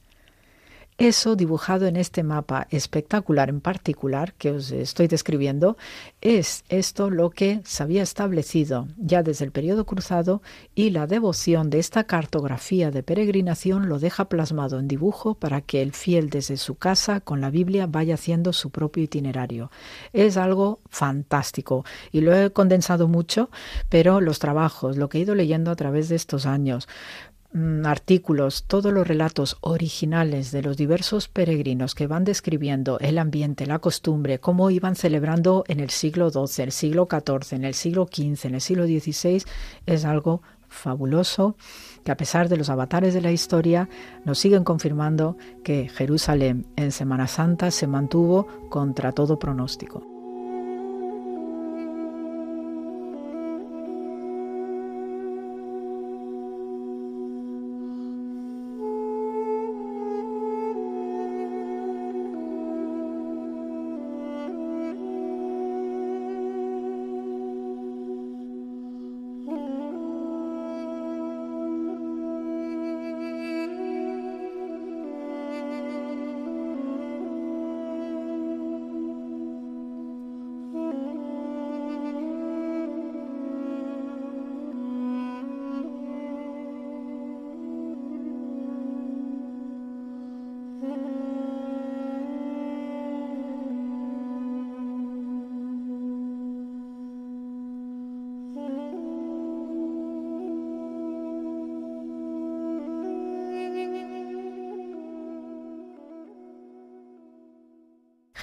Eso dibujado en este mapa espectacular en particular que os estoy describiendo es esto lo que se había establecido ya desde el periodo cruzado y la devoción de esta cartografía de peregrinación lo deja plasmado en dibujo para que el fiel desde su casa con la Biblia vaya haciendo su propio itinerario. Es algo fantástico y lo he condensado mucho, pero los trabajos, lo que he ido leyendo a través de estos años, artículos, todos los relatos originales de los diversos peregrinos que van describiendo el ambiente, la costumbre, cómo iban celebrando en el siglo XII, el siglo XIV, en el siglo XV, en el siglo XVI, es algo fabuloso que a pesar de los avatares de la historia nos siguen confirmando que Jerusalén en Semana Santa se mantuvo contra todo pronóstico.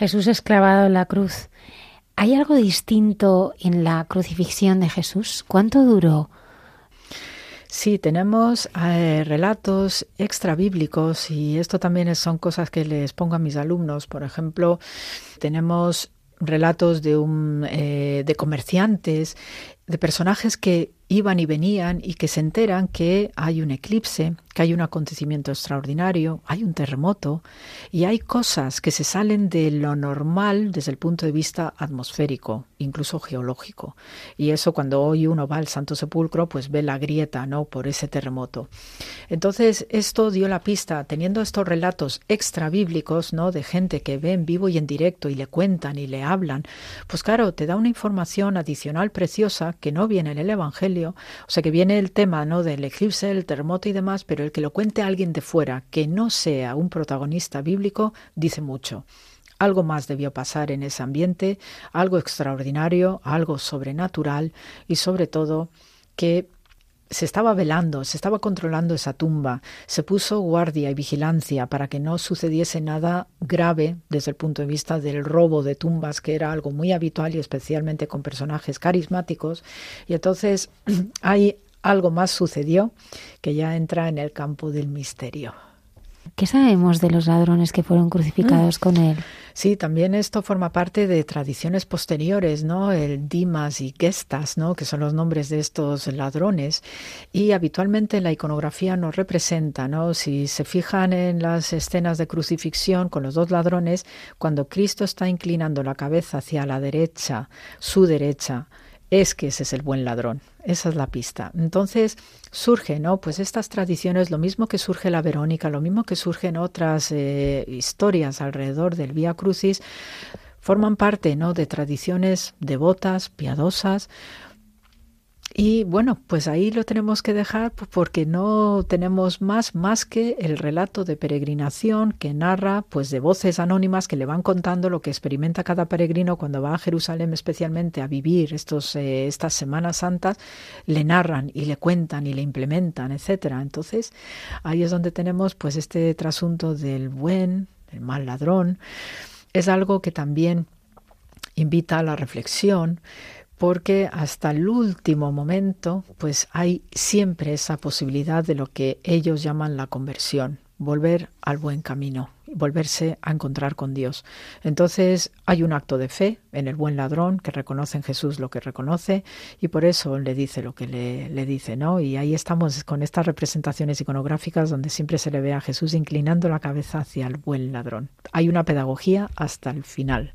Jesús es clavado en la cruz. ¿Hay algo distinto en la crucifixión de Jesús? ¿Cuánto duró? Sí, tenemos eh, relatos extra bíblicos y esto también son cosas que les pongo a mis alumnos. Por ejemplo, tenemos relatos de, un, eh, de comerciantes, de personajes que iban y venían y que se enteran que hay un eclipse, que hay un acontecimiento extraordinario, hay un terremoto y hay cosas que se salen de lo normal desde el punto de vista atmosférico, incluso geológico. Y eso cuando hoy uno va al Santo Sepulcro, pues ve la grieta, ¿no? por ese terremoto. Entonces, esto dio la pista, teniendo estos relatos extra bíblicos, ¿no? de gente que ve en vivo y en directo y le cuentan y le hablan, pues claro, te da una información adicional preciosa que no viene en el evangelio o sea que viene el tema ¿no? del eclipse, el terremoto y demás, pero el que lo cuente alguien de fuera, que no sea un protagonista bíblico, dice mucho. Algo más debió pasar en ese ambiente, algo extraordinario, algo sobrenatural y sobre todo que se estaba velando, se estaba controlando esa tumba, se puso guardia y vigilancia para que no sucediese nada grave desde el punto de vista del robo de tumbas, que era algo muy habitual y especialmente con personajes carismáticos. Y entonces hay algo más sucedió que ya entra en el campo del misterio. ¿Qué sabemos de los ladrones que fueron crucificados mm. con él? Sí, también esto forma parte de tradiciones posteriores, ¿no? El Dimas y Gestas, ¿no? Que son los nombres de estos ladrones. Y habitualmente la iconografía nos representa, ¿no? Si se fijan en las escenas de crucifixión con los dos ladrones, cuando Cristo está inclinando la cabeza hacia la derecha, su derecha, es que ese es el buen ladrón. Esa es la pista. Entonces surge, ¿no? Pues estas tradiciones, lo mismo que surge la Verónica, lo mismo que surgen otras eh, historias alrededor del Vía Crucis, forman parte, ¿no? De tradiciones devotas, piadosas, y bueno, pues ahí lo tenemos que dejar porque no tenemos más más que el relato de peregrinación que narra pues de voces anónimas que le van contando lo que experimenta cada peregrino cuando va a Jerusalén especialmente a vivir estos eh, estas semanas santas, le narran y le cuentan y le implementan, etcétera. Entonces, ahí es donde tenemos pues este trasunto del buen, el mal ladrón. Es algo que también invita a la reflexión, porque hasta el último momento pues hay siempre esa posibilidad de lo que ellos llaman la conversión, volver al buen camino, volverse a encontrar con Dios. Entonces hay un acto de fe en el buen ladrón que reconoce en Jesús lo que reconoce y por eso le dice lo que le, le dice, ¿no? Y ahí estamos con estas representaciones iconográficas donde siempre se le ve a Jesús inclinando la cabeza hacia el buen ladrón. Hay una pedagogía hasta el final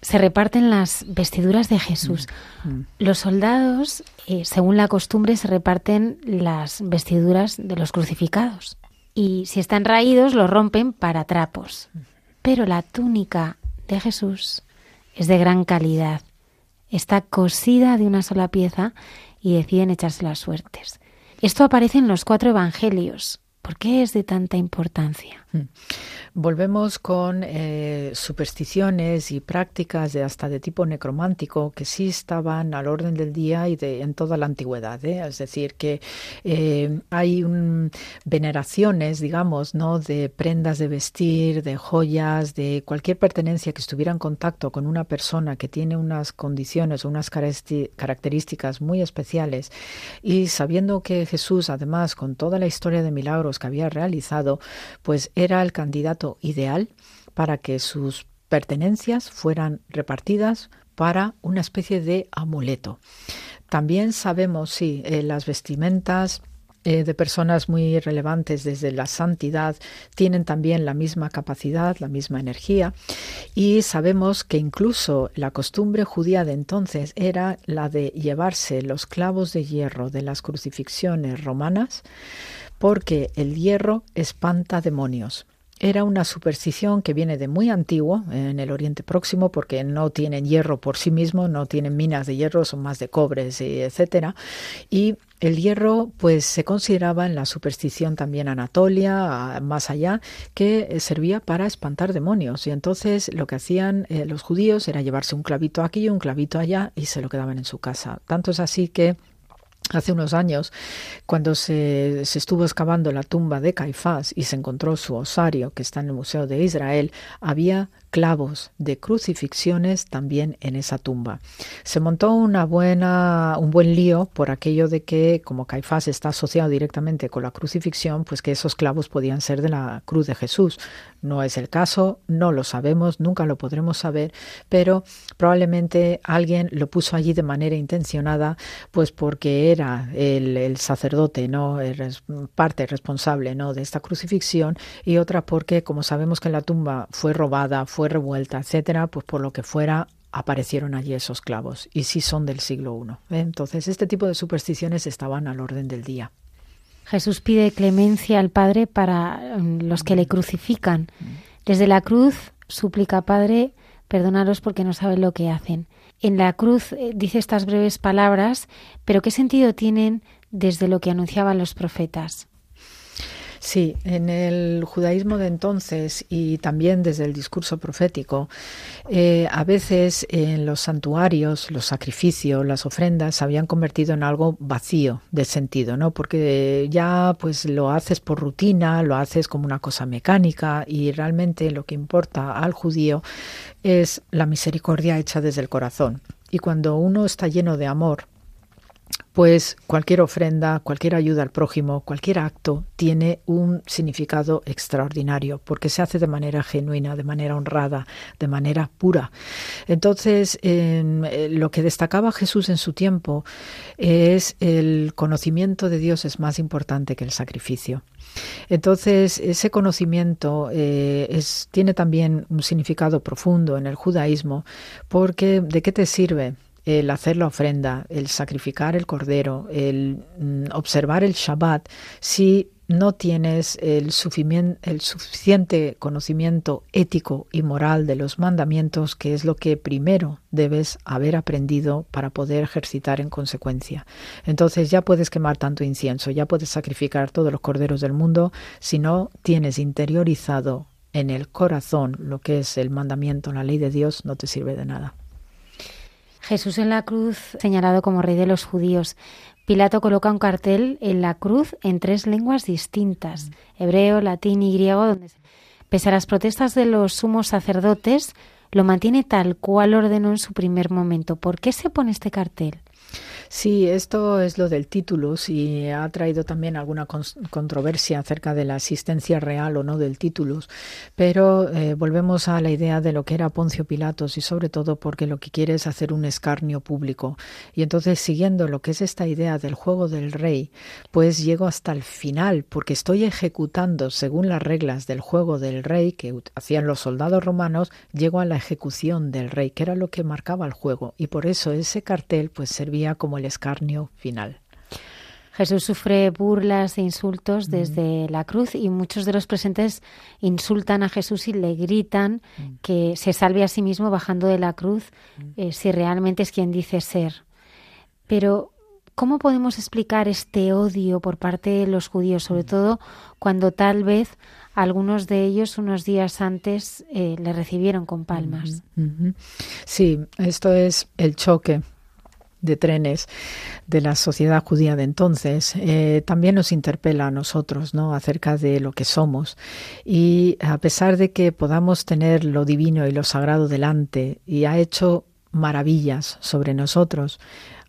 se reparten las vestiduras de Jesús. Mm, mm. Los soldados, eh, según la costumbre, se reparten las vestiduras de los crucificados. Y si están raídos, los rompen para trapos. Pero la túnica de Jesús es de gran calidad. Está cosida de una sola pieza y deciden echarse las suertes. Esto aparece en los cuatro evangelios. ¿Por qué es de tanta importancia? Mm. Volvemos con eh, supersticiones y prácticas de hasta de tipo necromántico que sí estaban al orden del día y de, en toda la antigüedad. ¿eh? Es decir, que eh, hay veneraciones, digamos, ¿no? de prendas de vestir, de joyas, de cualquier pertenencia que estuviera en contacto con una persona que tiene unas condiciones o unas características muy especiales y sabiendo que Jesús, además, con toda la historia de milagros que había realizado, pues era el candidato ideal para que sus pertenencias fueran repartidas para una especie de amuleto. También sabemos, sí, eh, las vestimentas eh, de personas muy relevantes desde la santidad tienen también la misma capacidad, la misma energía y sabemos que incluso la costumbre judía de entonces era la de llevarse los clavos de hierro de las crucifixiones romanas porque el hierro espanta demonios. Era una superstición que viene de muy antiguo en el Oriente Próximo porque no tienen hierro por sí mismo, no tienen minas de hierro, son más de cobres, etcétera. Y el hierro pues se consideraba en la superstición también anatolia, más allá, que servía para espantar demonios. Y entonces lo que hacían eh, los judíos era llevarse un clavito aquí y un clavito allá y se lo quedaban en su casa. Tanto es así que hace unos años, cuando se, se, estuvo excavando la tumba de Caifás y se encontró su osario, que está en el Museo de Israel, había clavos de crucifixiones también en esa tumba. Se montó una buena, un buen lío por aquello de que, como Caifás está asociado directamente con la crucifixión, pues que esos clavos podían ser de la cruz de Jesús. No es el caso, no lo sabemos, nunca lo podremos saber, pero probablemente alguien lo puso allí de manera intencionada, pues porque era el, el sacerdote, no parte responsable, no de esta crucifixión, y otra porque, como sabemos que la tumba fue robada, fue revuelta, etcétera, pues por lo que fuera aparecieron allí esos clavos y sí son del siglo I. ¿eh? Entonces, este tipo de supersticiones estaban al orden del día. Jesús pide clemencia al Padre para mm, los que le crucifican. Desde la cruz suplica, Padre, perdonaros porque no saben lo que hacen. En la cruz eh, dice estas breves palabras, pero ¿qué sentido tienen desde lo que anunciaban los profetas? Sí, en el judaísmo de entonces y también desde el discurso profético, eh, a veces en los santuarios, los sacrificios, las ofrendas se habían convertido en algo vacío de sentido, ¿no? Porque ya pues lo haces por rutina, lo haces como una cosa mecánica y realmente lo que importa al judío es la misericordia hecha desde el corazón. Y cuando uno está lleno de amor, pues cualquier ofrenda, cualquier ayuda al prójimo, cualquier acto tiene un significado extraordinario porque se hace de manera genuina, de manera honrada, de manera pura. Entonces, eh, lo que destacaba Jesús en su tiempo es el conocimiento de Dios es más importante que el sacrificio. Entonces, ese conocimiento eh, tiene también un significado profundo en el judaísmo porque ¿de qué te sirve? El hacer la ofrenda, el sacrificar el cordero, el mm, observar el Shabbat, si no tienes el, el, suficiente conocimiento ético y moral de los mandamientos, que es lo que primero debes haber aprendido para poder ejercitar en consecuencia. Entonces ya puedes quemar tanto incienso, ya puedes sacrificar todos los corderos del mundo, si no tienes interiorizado en el corazón lo que es el mandamiento, la ley de Dios, no te sirve de nada. Jesús en la cruz, señalado como rey de los judíos. Pilato coloca un cartel en la cruz en tres lenguas distintas, hebreo, latín y griego, donde, pese a las protestas de los sumos sacerdotes, lo mantiene tal cual ordenó en su primer momento. ¿Por qué se pone este cartel? Sí, esto es lo del título y ha traído también alguna controversia acerca de la existencia real o no del título, pero eh, volvemos a la idea de lo que era Poncio Pilatos y sobre todo porque lo que quiere es hacer un escarnio público. Y entonces, siguiendo lo que es esta idea del juego del rey, pues llego hasta el final porque estoy ejecutando según las reglas del juego del rey que hacían los soldados romanos, llego a la ejecución del rey, que era lo que marcaba el juego. Y por eso ese cartel pues servía como el escarnio final. Jesús sufre burlas e insultos desde la cruz y muchos de los presentes insultan a Jesús y le gritan que se salve a sí mismo bajando de la cruz eh, si realmente es quien dice ser. Pero, ¿cómo podemos explicar este odio por parte de los judíos, sobre todo cuando tal vez algunos de ellos unos días antes eh, le recibieron con palmas? Sí, esto es el choque de trenes de la sociedad judía de entonces eh, también nos interpela a nosotros no acerca de lo que somos. Y a pesar de que podamos tener lo divino y lo sagrado delante y ha hecho maravillas sobre nosotros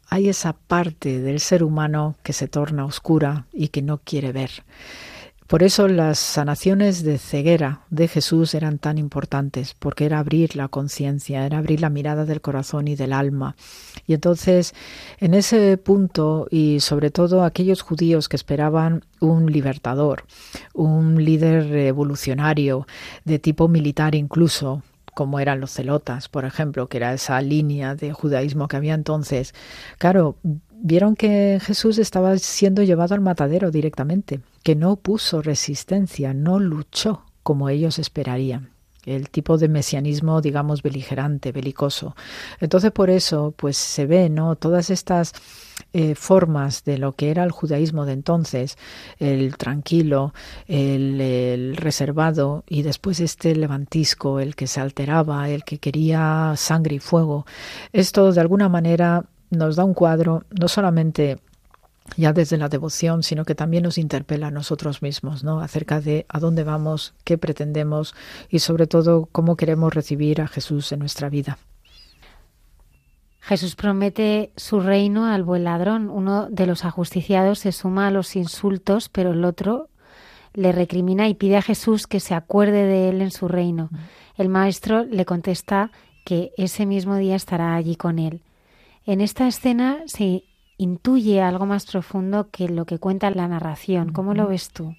hay esa parte del ser humano que se torna oscura y que no quiere ver por eso las sanaciones de ceguera de Jesús eran tan importantes, porque era abrir la conciencia, era abrir la mirada del corazón y del alma. Y entonces, en ese punto, y sobre todo aquellos judíos que esperaban un libertador, un líder revolucionario de tipo militar incluso, como eran los celotas, por ejemplo, que era esa línea de judaísmo que había entonces, claro, vieron que Jesús estaba siendo llevado al matadero directamente, que no puso resistencia, no luchó como ellos esperarían el tipo de mesianismo, digamos, beligerante, belicoso. Entonces, por eso, pues se ve, ¿no? Todas estas eh, formas de lo que era el judaísmo de entonces, el tranquilo, el, el, reservado y después este levantisco, el que se alteraba, el que quería sangre y fuego. Esto, de alguna manera, nos da un cuadro no solamente ya desde la devoción, sino que también nos interpela a nosotros mismos, ¿no? Acerca de a dónde vamos, qué pretendemos y sobre todo cómo queremos recibir a Jesús en nuestra vida. Jesús promete su reino al buen ladrón. Uno de los ajusticiados se suma a los insultos, pero el otro le recrimina y pide a Jesús que se acuerde de él en su reino. El maestro le contesta que ese mismo día estará allí con él. En esta escena se intuye algo más profundo que lo que cuenta la narración. ¿Cómo lo ves tú?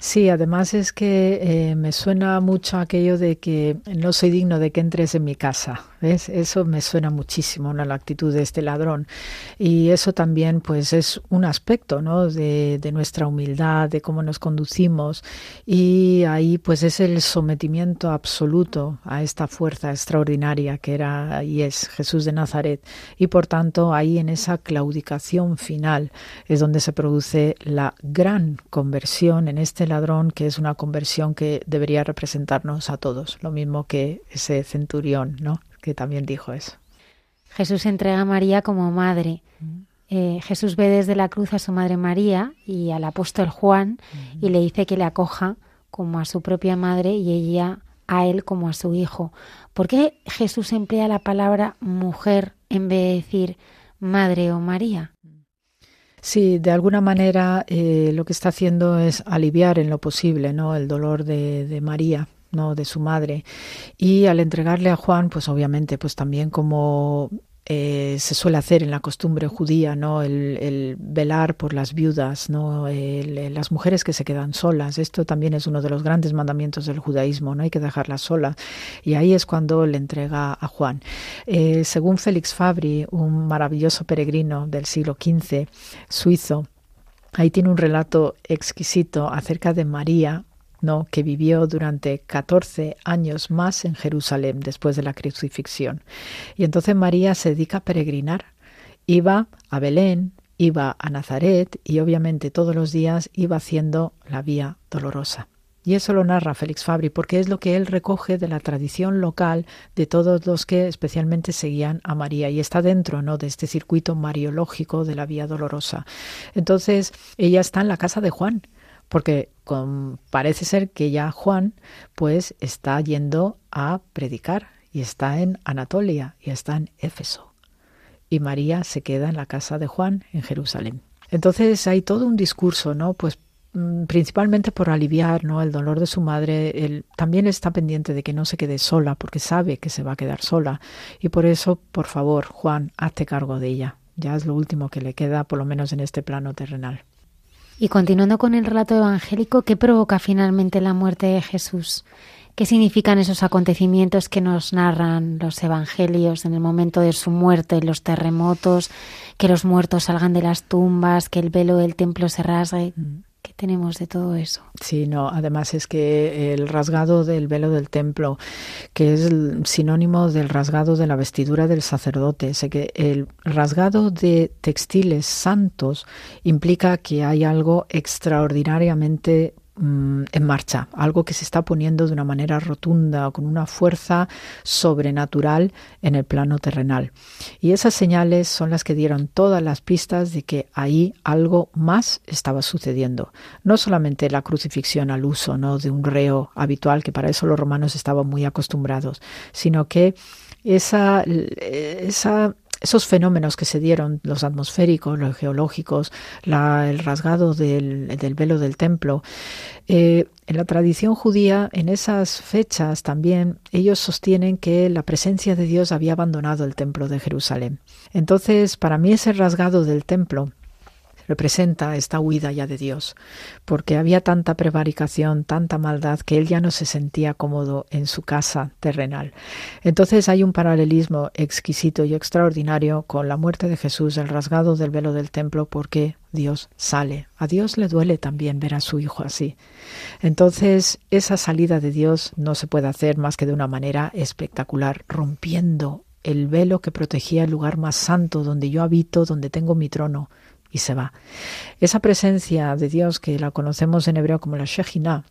Sí, además es que eh, me suena mucho aquello de que no soy digno de que entres en mi casa. ¿ves? Eso me suena muchísimo, ¿no? la actitud de este ladrón. Y eso también, pues, es un aspecto, ¿no? De, de nuestra humildad, de cómo nos conducimos. Y ahí, pues, es el sometimiento absoluto a esta fuerza extraordinaria que era y es Jesús de Nazaret. Y por tanto, ahí en esa claudicación final es donde se produce la gran conversión en este ladrón, que es una conversión que debería representarnos a todos, lo mismo que ese centurión, ¿no? Que también dijo eso. Jesús entrega a María como madre. Eh, Jesús ve desde la cruz a su madre María y al apóstol Juan y le dice que le acoja como a su propia madre y ella a él como a su hijo. ¿Por qué Jesús emplea la palabra mujer en vez de decir madre o María? Sí, de alguna manera eh, lo que está haciendo es aliviar en lo posible ¿no? el dolor de, de María, no de su madre y al entregarle a Juan pues obviamente pues también como eh, se suele hacer en la costumbre judía, ¿no? El, velar por las viudas, ¿no? las mujeres que se quedan solas. Esto también es uno de los grandes mandamientos del judaísmo, no hay que dejarlas solas. Y ahí es cuando le entrega a Juan. Eh, según Félix Fabri, un maravilloso peregrino del siglo XV, suizo, Ahí tiene un relato exquisito acerca de María, ¿no? que vivió durante 14 años más en Jerusalén después de la crucifixión. Y entonces María se dedica a peregrinar. Iba a Belén, iba a Nazaret y obviamente todos los días iba haciendo la vía dolorosa. Y eso lo narra Félix Fabri porque es lo que él recoge de la tradición local de todos los que especialmente seguían a María y está dentro ¿no? de este circuito mariológico de la vía dolorosa. Entonces ella está en la casa de Juan porque parece ser que ya Juan pues está yendo a predicar y está en Anatolia y está en Éfeso. Y María se queda en la casa de Juan en Jerusalén. Entonces hay todo un discurso, ¿no? Pues mm, principalmente por aliviar ¿no? el dolor de su madre, él también está pendiente de que no se quede sola, porque sabe que se va a quedar sola. Y por eso, por favor, Juan, hazte cargo de ella. Ya es lo último que le queda, por lo menos en este plano terrenal. Y continuando con el relato evangélico, ¿qué provoca finalmente la muerte de Jesús? ¿Qué significan esos acontecimientos que nos narran los evangelios en el momento de su muerte, los terremotos, que los muertos salgan de las tumbas, que el velo del templo se rasgue? Mm. ¿Qué tenemos de todo eso? Sí, no, además es que el rasgado del velo del templo, que es sinónimo del rasgado de la vestidura del sacerdote, sé que el rasgado de textiles santos implica que hay algo extraordinariamente Mm, en marcha, algo que se está poniendo de una manera rotunda, con una fuerza sobrenatural en el plano terrenal. Y esas señales son las que dieron todas las pistas de que ahí algo más estaba sucediendo. No solamente la crucifixión al uso ¿no? de un reo habitual, que para eso los romanos estaban muy acostumbrados, sino que esa, esa esos fenómenos que se dieron, los atmosféricos, los geológicos, el rasgado del, velo del templo, eh, en la tradición judía, en esas fechas también, ellos sostienen que la presencia de Dios había abandonado el templo de Jerusalén. Entonces, para mí ese rasgado del templo representa esta huida ya de Dios, porque había tanta prevaricación, tanta maldad, que él ya no se sentía cómodo en su casa terrenal. Entonces hay un paralelismo exquisito y extraordinario con la muerte de Jesús, el rasgado del velo del templo, porque Dios sale. A Dios le duele también ver a su hijo así. Entonces, esa salida de Dios no se puede hacer más que de una manera espectacular, rompiendo el velo que protegía el lugar más santo donde yo habito, donde tengo mi trono, y se va. Esa presencia de Dios que la conocemos en hebreo como la Shejinah,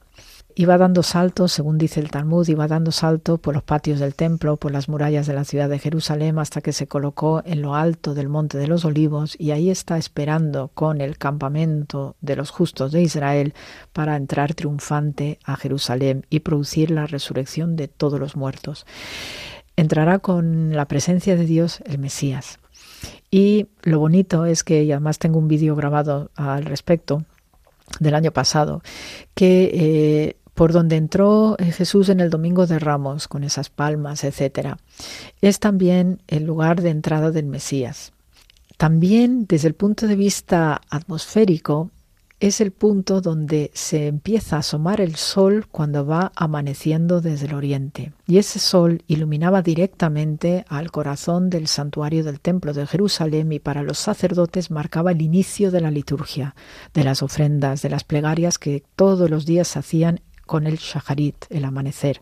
iba dando saltos, según dice el Talmud, iba dando salto por los patios del templo, por las murallas de la ciudad de Jerusalén, hasta que se colocó en lo alto del monte de los olivos y ahí está esperando con el campamento de los justos de Israel para entrar triunfante a Jerusalén y producir la resurrección de todos los muertos. Entrará con la presencia de Dios el Mesías. Y lo bonito es que, y además tengo un vídeo grabado al respecto del año pasado, que eh, por donde entró eh, Jesús en el Domingo de Ramos, con esas palmas, etcétera, es también el lugar de entrada del Mesías. También desde el punto de vista atmosférico, es el punto donde se empieza a asomar el sol cuando va amaneciendo desde el oriente. Y ese sol iluminaba directamente al corazón del santuario del templo de Jerusalén y para los sacerdotes marcaba el inicio de la liturgia, de las ofrendas, de las plegarias que todos los días hacían con el shaharit, el amanecer.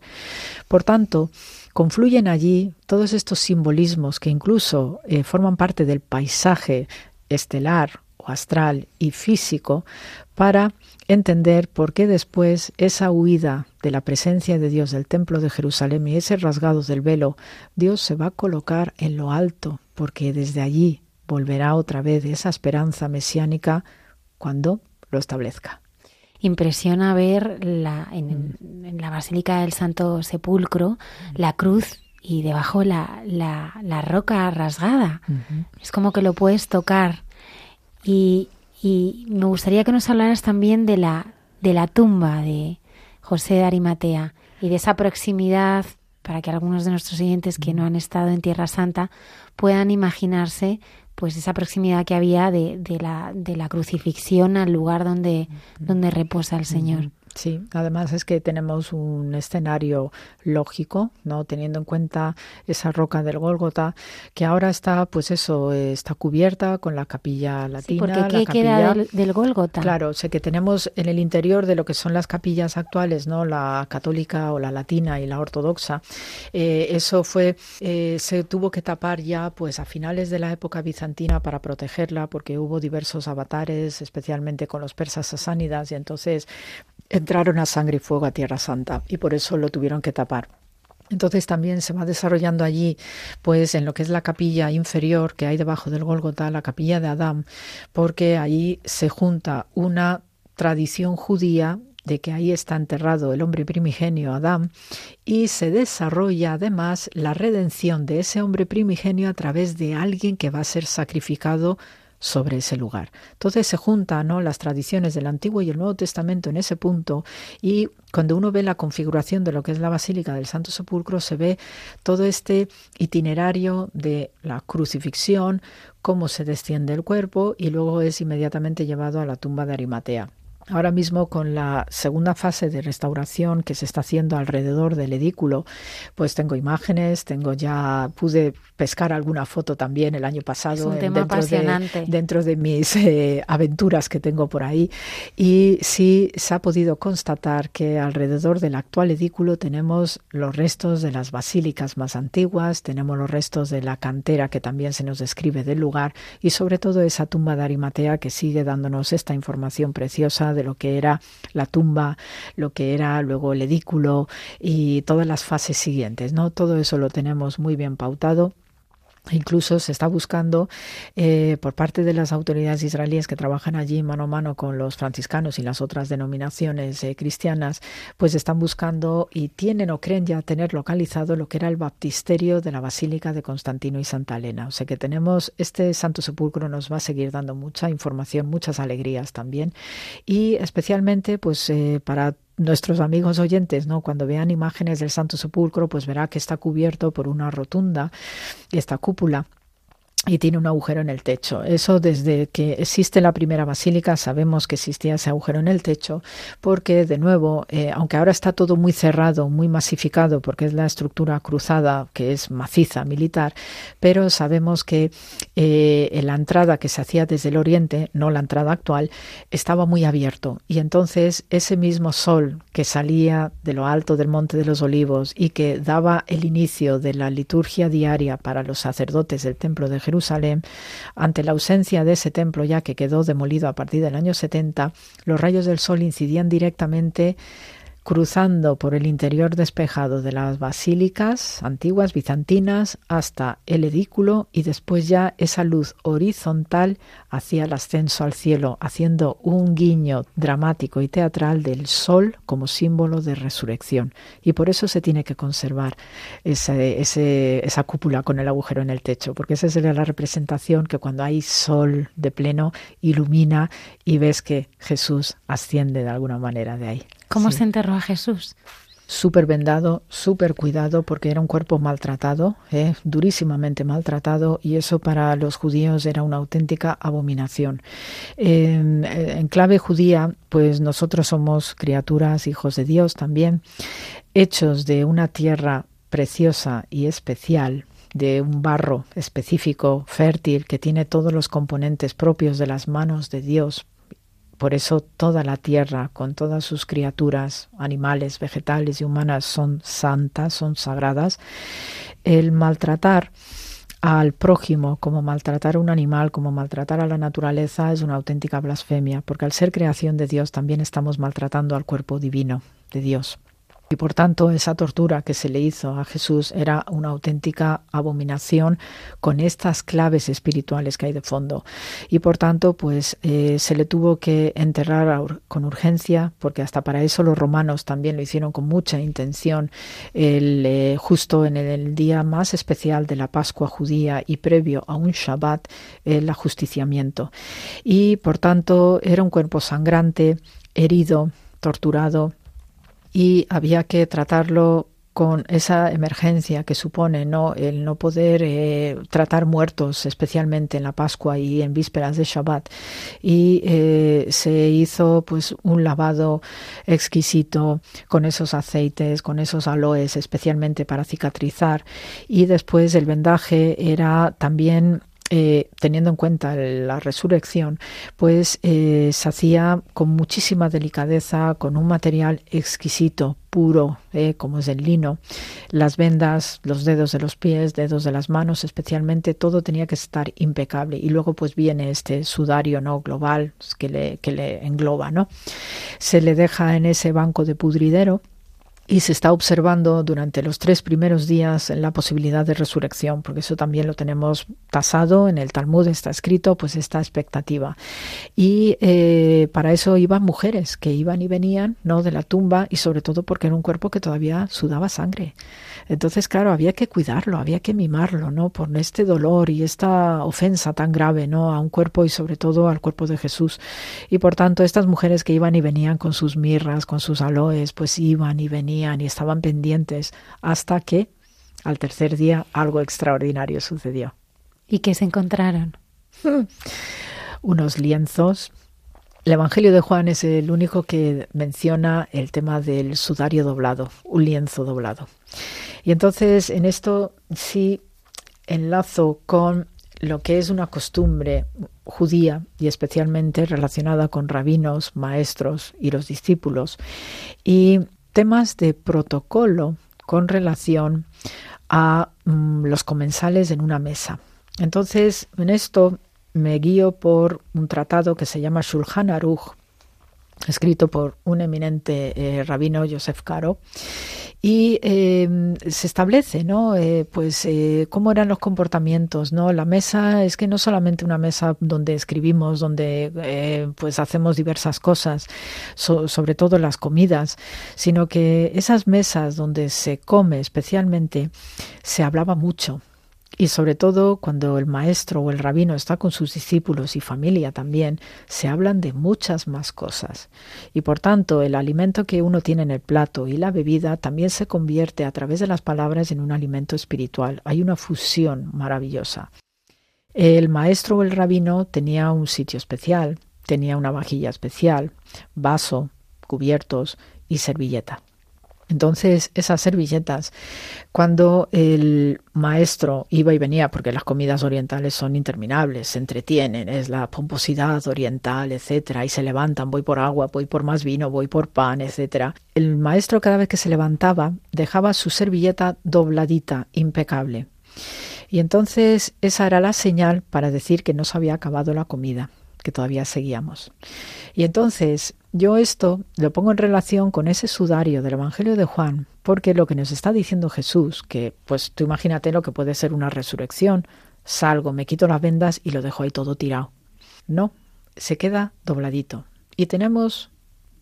Por tanto, confluyen allí todos estos simbolismos que incluso eh, forman parte del paisaje estelar astral y físico para entender por qué después esa huida de la presencia de Dios del templo de Jerusalén y ese rasgado del velo, Dios se va a colocar en lo alto, porque desde allí volverá otra vez esa esperanza mesiánica cuando lo establezca. Impresiona ver la, en, mm. la Basílica del Santo Sepulcro mm. la cruz y debajo la, la, roca rasgada. Es como que lo puedes tocar y, me gustaría que nos hablaras también de la, de la tumba de José de Arimatea y de esa proximidad para que algunos de nuestros oyentes que no han estado en Tierra Santa puedan imaginarse pues esa proximidad que había de, de, la, de la crucifixión al lugar donde, donde reposa el Señor. Sí, además es que tenemos un escenario lógico, ¿no? Teniendo en cuenta esa roca del Gólgota, que ahora está, pues eso, está cubierta con la capilla latina. Sí, porque ¿qué queda del, del, Gólgota? Claro, sé que tenemos en el interior de lo que son las capillas actuales, ¿no? La católica o la latina y la ortodoxa. Eh, eso fue, eh, se tuvo que tapar ya, pues a finales de la época bizantina para protegerla, porque hubo diversos avatares, especialmente con los persas sasánidas, y entonces entraron a sangre y fuego a Tierra Santa y por eso lo tuvieron que tapar. Entonces también se va desarrollando allí, pues en lo que es la capilla inferior que hay debajo del Gólgota, la capilla de Adán, porque ahí se junta una tradición judía de que ahí está enterrado el hombre primigenio Adán y se desarrolla además la redención de ese hombre primigenio a través de alguien que va a ser sacrificado sobre ese lugar. Entonces se juntan ¿no? las tradiciones del Antiguo y el Nuevo Testamento en ese punto y cuando uno ve la configuración de lo que es la Basílica del Santo Sepulcro se ve todo este itinerario de la crucifixión, cómo se desciende el cuerpo y luego es inmediatamente llevado a la tumba de Arimatea. Ahora mismo con la segunda fase de restauración que se está haciendo alrededor del edículo, pues tengo imágenes, tengo ya pude pescar alguna foto también el año pasado dentro, de, dentro de mis eh, aventuras que tengo por ahí. Y sí se ha podido constatar que alrededor del actual edículo tenemos los restos de las basílicas más antiguas, tenemos los restos de la cantera que también se nos describe del lugar y sobre todo esa tumba de Arimatea que sigue dándonos esta información preciosa de lo que era la tumba, lo que era luego el edículo y todas las fases siguientes, ¿no? Todo eso lo tenemos muy bien pautado Incluso se está buscando eh, por parte de las autoridades israelíes que trabajan allí mano a mano con los franciscanos y las otras denominaciones eh, cristianas, pues están buscando y tienen o creen ya tener localizado lo que era el baptisterio de la Basílica de Constantino y Santa Elena. O sea que tenemos este Santo Sepulcro nos va a seguir dando mucha información, muchas alegrías también y especialmente pues eh, para nuestros amigos oyentes, ¿no? Cuando vean imágenes del Santo Sepulcro, pues verá que está cubierto por una rotunda, esta cúpula y tiene un agujero en el techo. Eso desde que existe la primera basílica sabemos que existía ese agujero en el techo porque de nuevo, eh, aunque ahora está todo muy cerrado, muy masificado porque es la estructura cruzada que es maciza militar, pero sabemos que eh, la entrada que se hacía desde el oriente, no la entrada actual, estaba muy abierto y entonces ese mismo sol que salía de lo alto del Monte de los Olivos y que daba el inicio de la liturgia diaria para los sacerdotes del Templo de Jerusalén, Ante la ausencia de ese templo ya que quedó demolido a partir del año 70, los rayos del sol incidían directamente cruzando por el interior despejado de las basílicas antiguas bizantinas hasta el edículo y después ya esa luz horizontal hacia el ascenso al cielo, haciendo un guiño dramático y teatral del sol como símbolo de resurrección. Y por eso se tiene que conservar ese, esa cúpula con el agujero en el techo, porque esa sería la representación que cuando hay sol de pleno ilumina y ves que Jesús asciende de alguna manera de ahí. ¿Cómo se enterró a Jesús? súper vendado, súper cuidado, porque era un cuerpo maltratado, ¿eh? durísimamente maltratado, y eso para los judíos era una auténtica abominación. En, en, clave judía, pues nosotros somos criaturas, hijos de Dios también, hechos de una tierra preciosa y especial, de un barro específico, fértil, que tiene todos los componentes propios de las manos de Dios por eso toda la tierra, con todas sus criaturas, animales, vegetales y humanas, son santas, son sagradas. El maltratar al prójimo, como maltratar a un animal, como maltratar a la naturaleza, es una auténtica blasfemia, porque al ser creación de Dios también estamos maltratando al cuerpo divino de Dios. Y por tanto, esa tortura que se le hizo a Jesús era una auténtica abominación con estas claves espirituales que hay de fondo. Y por tanto, pues eh, se le tuvo que enterrar con urgencia, porque hasta para eso los romanos también lo hicieron con mucha intención, el, eh, justo en el día más especial de la Pascua judía y previo a un Shabbat, el ajusticiamiento. Y por tanto, era un cuerpo sangrante, herido, torturado, y había que tratarlo con esa emergencia que supone no el no poder eh, tratar muertos especialmente en la Pascua y en vísperas de Shabbat. Y eh, se hizo pues un lavado exquisito con esos aceites con esos aloes especialmente para cicatrizar. Y después el vendaje era también eh, teniendo en cuenta la resurrección, pues eh, se hacía con muchísima delicadeza, con un material exquisito, puro, eh, como es el lino, las vendas, los dedos de los pies, dedos de las manos, especialmente, todo tenía que estar impecable. Y luego, pues viene este sudario no global que le, que le engloba, ¿no? Se le deja en ese banco de pudridero y se está observando durante los tres primeros días la posibilidad de resurrección, porque eso también lo tenemos tasado en el Talmud, está escrito, pues esta expectativa. Y eh, para eso iban mujeres que iban y venían, ¿no? De la tumba y sobre todo porque era un cuerpo que todavía sudaba sangre. Entonces, claro, había que cuidarlo, había que mimarlo, ¿no? Por este dolor y esta ofensa tan grave, ¿no? A un cuerpo y sobre todo al cuerpo de Jesús. Y por tanto, estas mujeres que iban y venían con sus mirras, con sus aloes, pues iban y venían y estaban pendientes hasta que al tercer día algo extraordinario sucedió. ¿Y qué se encontraron? Unos lienzos el Evangelio de Juan es el único que menciona el tema del sudario doblado, un lienzo doblado. Y entonces en esto sí enlazo con lo que es una costumbre judía y especialmente relacionada con rabinos, maestros y los discípulos, y temas de protocolo con relación a mm, los comensales en una mesa. Entonces, en esto me guío por un tratado que se llama Shulchan Aruch, escrito por un eminente eh, rabino, Joseph Caro, y em, se establece, ¿no? Eh, pues eh, cómo eran los comportamientos, ¿no? La mesa es que no solamente una mesa donde escribimos, donde pues hacemos diversas cosas, sobre todo las comidas, sino que esas mesas donde se come especialmente se hablaba mucho y sobre todo cuando el maestro o el rabino está con sus discípulos y familia también, se hablan de muchas más cosas. Y por tanto, el alimento que uno tiene en el plato y la bebida también se convierte a través de las palabras en un alimento espiritual. Hay una fusión maravillosa. El maestro o el rabino tenía un sitio especial, tenía una vajilla especial, vaso, cubiertos y servilleta. Entonces, esas servilletas, cuando el maestro iba y venía, porque las comidas orientales son interminables, se entretienen, es la pomposidad oriental, etcétera, y se levantan, voy por agua, voy por más vino, voy por pan, etcétera. El maestro cada vez que se levantaba dejaba su servilleta dobladita, impecable. Y entonces esa era la señal para decir que no se había acabado la comida que todavía seguíamos. Y entonces yo esto lo pongo en relación con ese sudario del Evangelio de Juan, porque lo que nos está diciendo Jesús, que pues tú imagínate lo que puede ser una resurrección, salgo, me quito las vendas y lo dejo ahí todo tirado. No, se queda dobladito. Y tenemos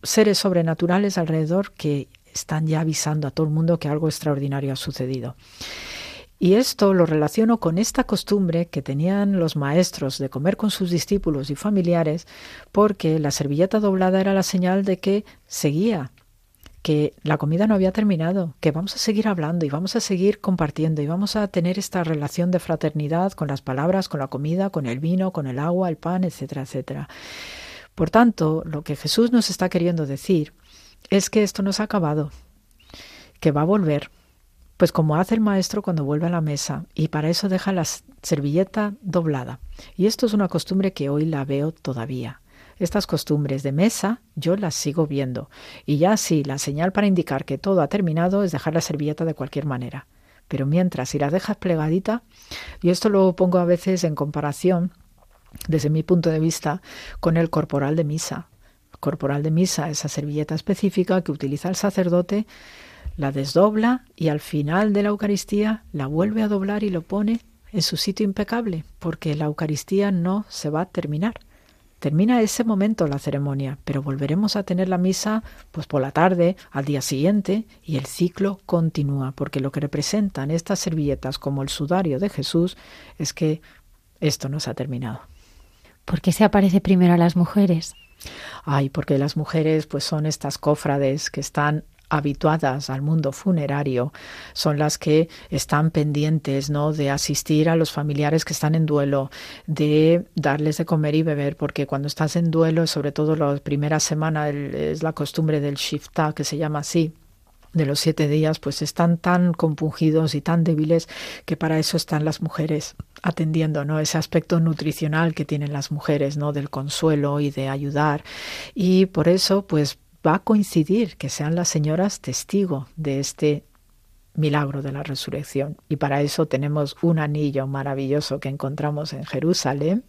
seres sobrenaturales alrededor que están ya avisando a todo el mundo que algo extraordinario ha sucedido. Y esto lo relaciono con esta costumbre que tenían los maestros de comer con sus discípulos y familiares, porque la servilleta doblada era la señal de que seguía, que la comida no había terminado, que vamos a seguir hablando y vamos a seguir compartiendo y vamos a tener esta relación de fraternidad con las palabras, con la comida, con el vino, con el agua, el pan, etcétera, etcétera. Por tanto, lo que Jesús nos está queriendo decir es que esto no se ha acabado, que va a volver, pues como hace el maestro cuando vuelve a la mesa, y para eso deja la servilleta doblada. Y esto es una costumbre que hoy la veo todavía. Estas costumbres de mesa yo las sigo viendo. Y ya sí, la señal para indicar que todo ha terminado es dejar la servilleta de cualquier manera. Pero mientras, si la dejas plegadita, y esto lo pongo a veces en comparación, desde mi punto de vista, con el corporal de misa corporal de misa, esa servilleta específica que utiliza el sacerdote, la desdobla y al final de la Eucaristía la vuelve a doblar y lo pone en su sitio impecable, porque la Eucaristía no se va a terminar. Termina ese momento la ceremonia, pero volveremos a tener la misa pues por la tarde, al día siguiente, y el ciclo continúa, porque lo que representan estas servilletas como el sudario de Jesús es que esto no se ha terminado. ¿Por qué se aparece primero a las mujeres? Ay, porque las mujeres pues son estas cofrades que están habituadas al mundo funerario son las que están pendientes no de asistir a los familiares que están en duelo de darles de comer y beber porque cuando estás en duelo sobre todo la primera semana es la costumbre del shifta que se llama así de los siete días, pues están tan compungidos y tan débiles que para eso están las mujeres atendiendo, ¿no? Ese aspecto nutricional que tienen las mujeres, ¿no? Del consuelo y de ayudar. Y por eso, pues va a coincidir que sean las señoras testigo de este milagro de la resurrección. Y para eso tenemos un anillo maravilloso que encontramos en Jerusalén,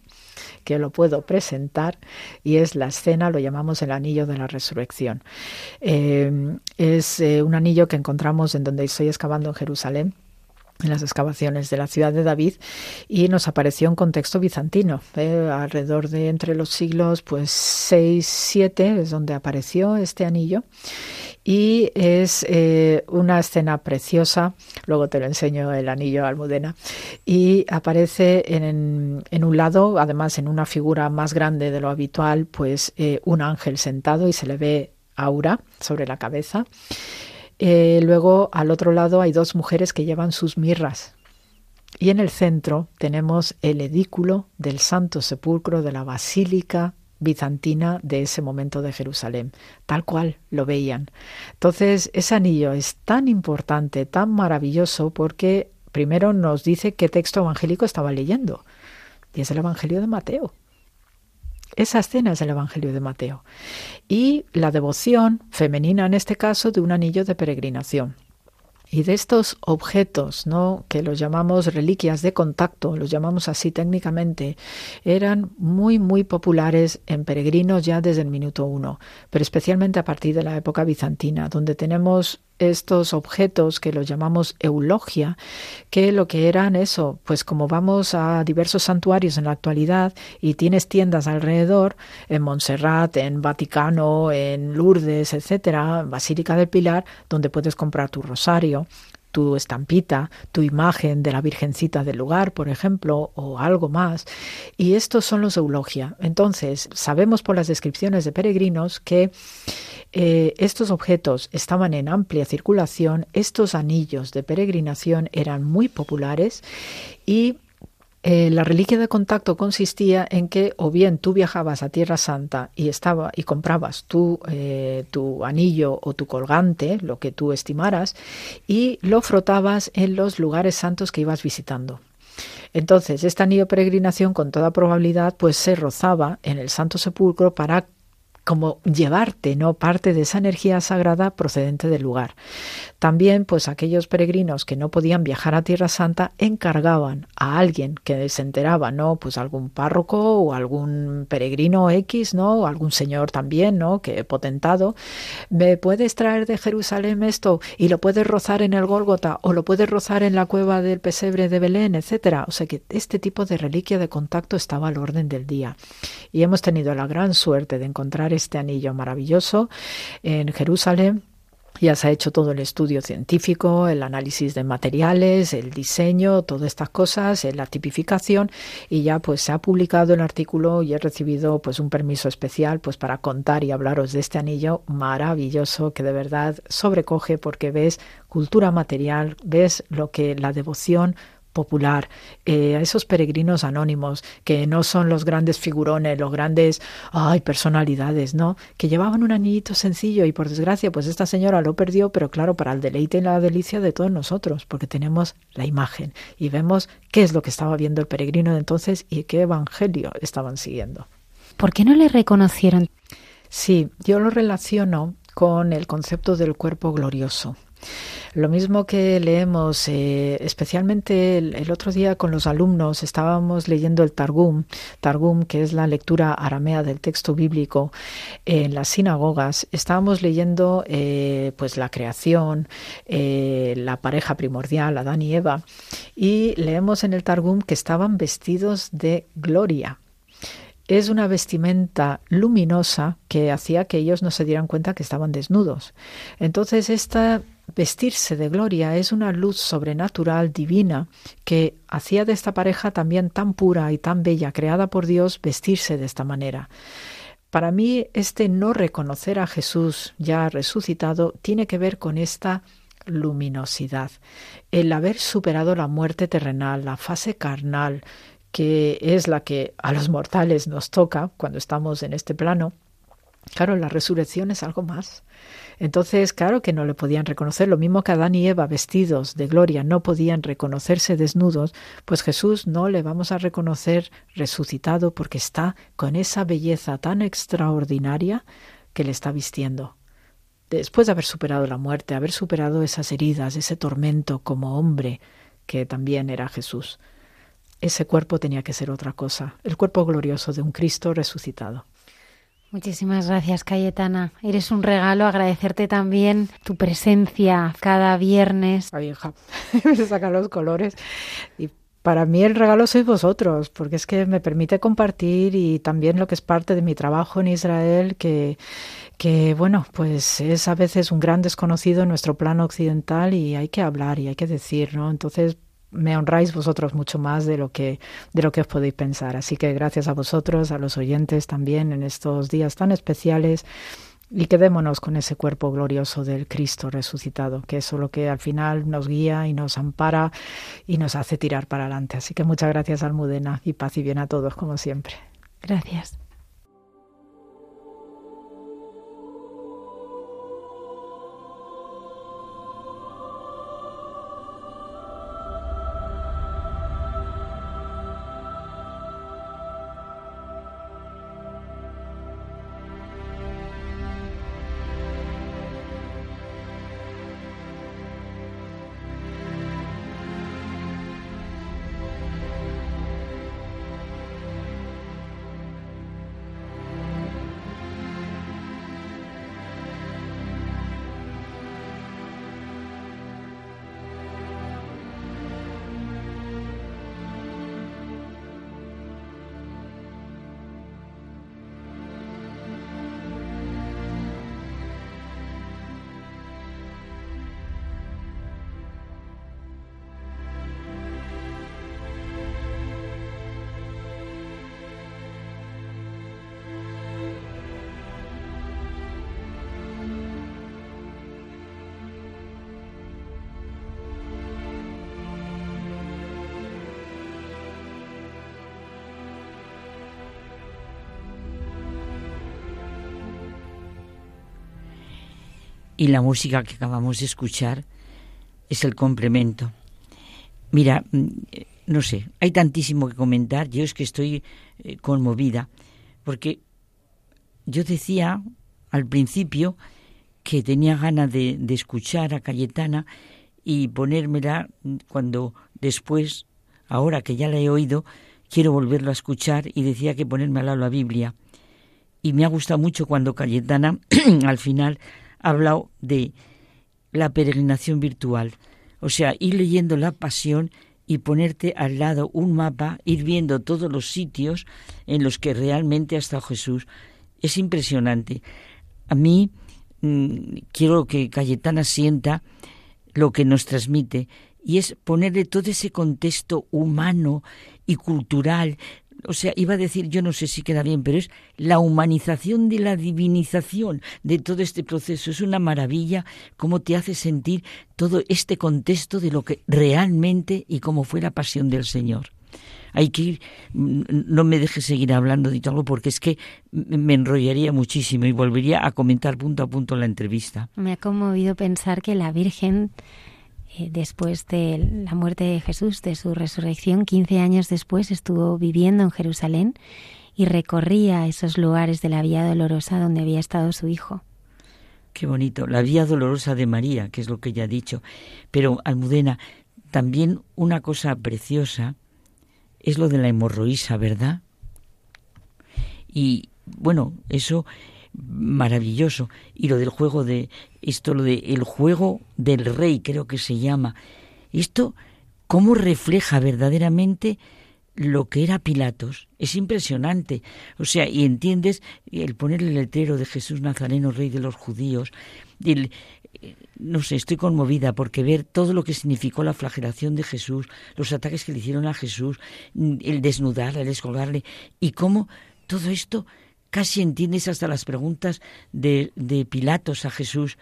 que lo puedo presentar, y es la escena, lo llamamos el anillo de la resurrección. Eh, es eh, un anillo que encontramos en donde estoy excavando en Jerusalén en las excavaciones de la ciudad de David y nos apareció un contexto bizantino. Eh, alrededor de entre los siglos pues 6 7 es donde apareció este anillo y es eh, una escena preciosa, luego te lo enseño el anillo Almudena, y aparece en, en un lado, además en una figura más grande de lo habitual, pues eh, un ángel sentado y se le ve aura sobre la cabeza. Eh, luego al otro lado hay dos mujeres que llevan sus mirras. Y en el centro tenemos el edículo del Santo Sepulcro de la Basílica bizantina de ese momento de Jerusalén, tal cual lo veían. Entonces, ese anillo es tan importante, tan maravilloso, porque primero nos dice qué texto evangélico estaba leyendo, y es el Evangelio de Mateo. Esa escena es el Evangelio de Mateo. Y la devoción femenina, en este caso, de un anillo de peregrinación. Y de estos objetos, ¿no? que los llamamos reliquias de contacto, los llamamos así técnicamente, eran muy, muy populares en peregrinos ya desde el minuto uno, pero especialmente a partir de la época bizantina, donde tenemos estos objetos que los llamamos eulogia, que lo que eran eso, pues como vamos a diversos santuarios en la actualidad y tienes tiendas alrededor, en Montserrat, en Vaticano, en Lourdes, etcétera, Basílica del Pilar, donde puedes comprar tu rosario, tu estampita, tu imagen de la Virgencita del lugar, por ejemplo, o algo más. Y estos son los eulogia. Entonces, sabemos por las descripciones de peregrinos que eh, estos objetos estaban en amplia circulación, estos anillos de peregrinación eran muy populares y eh, la reliquia de contacto consistía en que o bien tú viajabas a Tierra Santa y estaba y comprabas tu, eh, tu anillo o tu colgante, lo que tú estimaras, y lo frotabas en los lugares santos que ibas visitando. Entonces, este anillo de peregrinación, con toda probabilidad, pues se rozaba en el Santo Sepulcro para como llevarte, ¿no? Parte de esa energía sagrada procedente del lugar. También, pues aquellos peregrinos que no podían viajar a Tierra Santa encargaban a alguien que se enteraba, ¿no? Pues algún párroco o algún peregrino X, ¿no? Algún señor también, ¿no? Que potentado, me puedes traer de Jerusalén esto y lo puedes rozar en el Gólgota o lo puedes rozar en la cueva del pesebre de Belén, etcétera. O sea que este tipo de reliquia de contacto estaba al orden del día. Y hemos tenido la gran suerte de encontrar este anillo maravilloso en Jerusalén. Ya se ha hecho todo el estudio científico, el análisis de materiales, el diseño, todas estas cosas, eh, la tipificación y ya pues se ha publicado el artículo y he recibido pues un permiso especial pues para contar y hablaros de este anillo maravilloso que de verdad sobrecoge porque ves cultura material, ves lo que la devoción popular, eh, a esos peregrinos anónimos que no son los grandes figurones, los grandes ay, personalidades, ¿no? Que llevaban un anillito sencillo y por desgracia, pues esta señora lo perdió, pero claro, para el deleite y la delicia de todos nosotros, porque tenemos la imagen y vemos qué es lo que estaba viendo el peregrino de entonces y qué evangelio estaban siguiendo. ¿Por qué no le reconocieron? Sí, yo lo relaciono con el concepto del cuerpo glorioso. Lo mismo que leemos, eh, especialmente el, otro día con los alumnos, estábamos leyendo el Targum, Targum, que es la lectura aramea del texto bíblico en las sinagogas. Estábamos leyendo eh, pues la creación, eh, la pareja primordial, Adán y Eva, y leemos en el Targum que estaban vestidos de gloria es una vestimenta luminosa que hacía que ellos no se dieran cuenta que estaban desnudos. Entonces, esta vestirse de gloria es una luz sobrenatural divina que hacía de esta pareja también tan pura y tan bella, creada por Dios, vestirse de esta manera. Para mí, este no reconocer a Jesús ya resucitado tiene que ver con esta luminosidad, el haber superado la muerte terrenal, la fase carnal, que es la que a los mortales nos toca cuando estamos en este plano. Claro, la resurrección es algo más. Entonces, claro que no le podían reconocer, lo mismo que Adán y Eva vestidos de gloria no podían reconocerse desnudos, pues Jesús no le vamos a reconocer resucitado porque está con esa belleza tan extraordinaria que le está vistiendo. Después de haber superado la muerte, haber superado esas heridas, ese tormento como hombre, que también era Jesús. Ese cuerpo tenía que ser otra cosa, el cuerpo glorioso de un Cristo resucitado. Muchísimas gracias, Cayetana. Eres un regalo. Agradecerte también tu presencia cada viernes. Ay, hija, me sacan los colores. Y para mí el regalo sois vosotros, porque es que me permite compartir y también lo que es parte de mi trabajo en Israel, que, que bueno, pues es a veces un gran desconocido en nuestro plano occidental y hay que hablar y hay que decir, ¿no? Entonces, me honráis vosotros mucho más de lo que de lo que os podéis pensar. Así que gracias a vosotros, a los oyentes también en estos días tan especiales y quedémonos con ese cuerpo glorioso del Cristo resucitado, que es lo que al final nos guía y nos ampara y nos hace tirar para adelante. Así que muchas gracias Almudena y paz y bien a todos como siempre. Gracias. Y la música que acabamos de escuchar es el complemento. Mira, mm, no sé, hay tantísimo que comentar, yo es que estoy eh, conmovida, porque yo decía al principio que tenía ganas de, escuchar a Cayetana y ponérmela cuando después, ahora que ya la he oído, quiero volverlo a escuchar y decía que ponerme al lado la Biblia. Y me ha gustado mucho cuando Cayetana al final hablado de la peregrinación virtual. O sea, ir leyendo la pasión y ponerte al lado un mapa, ir viendo todos los sitios en los que realmente ha estado Jesús. Es impresionante. A mí mm, quiero que Cayetana sienta lo que nos transmite y es ponerle todo ese contexto humano y cultural. O sea, iba a decir, yo no sé si queda bien, pero es la humanización de la divinización de todo este proceso. Es una maravilla cómo te hace sentir todo este contexto de lo que realmente y cómo fue la pasión del Señor hay que ir, no me deje seguir hablando de todo porque es que me enrollaría muchísimo y volvería a comentar punto a punto la entrevista. Me ha conmovido pensar que la Virgen eh, después de la muerte de Jesús, de su resurrección, 15 años después estuvo viviendo en Jerusalén y recorría esos lugares de la Vía Dolorosa donde había estado su hijo. Qué bonito, la Vía Dolorosa de María, que es lo que ya ha dicho. Pero, Almudena, también una cosa preciosa es lo de la hemorroísa, ¿verdad? Y bueno, eso maravilloso. Y lo del juego de, esto lo de el juego del rey, creo que se llama. Esto, ¿cómo refleja verdaderamente lo que era Pilatos? Es impresionante. O sea, y entiendes el poner el letrero de Jesús Nazareno, rey de los judíos, el, no sé, estoy conmovida porque ver todo lo que significó la flagelación de Jesús, los ataques que le hicieron a Jesús, el desnudarle, el descolgarle, y cómo todo esto Casi entiendes hasta las preguntas de, Pilatos a Jesús.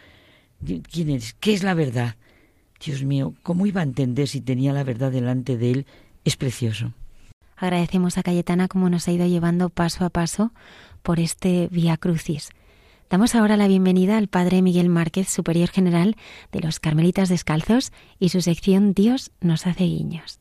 ¿Quién? ¿Qué es la verdad? Dios mío, ¿cómo iba a entender si tenía la verdad delante de él? Es precioso. Agradecemos a Cayetana como nos ha ido llevando paso a paso por este Vía Crucis. Damos ahora la bienvenida al Padre Miguel Márquez, Superior General de los Carmelitas Descalzos, y su sección Dios nos hace guiños.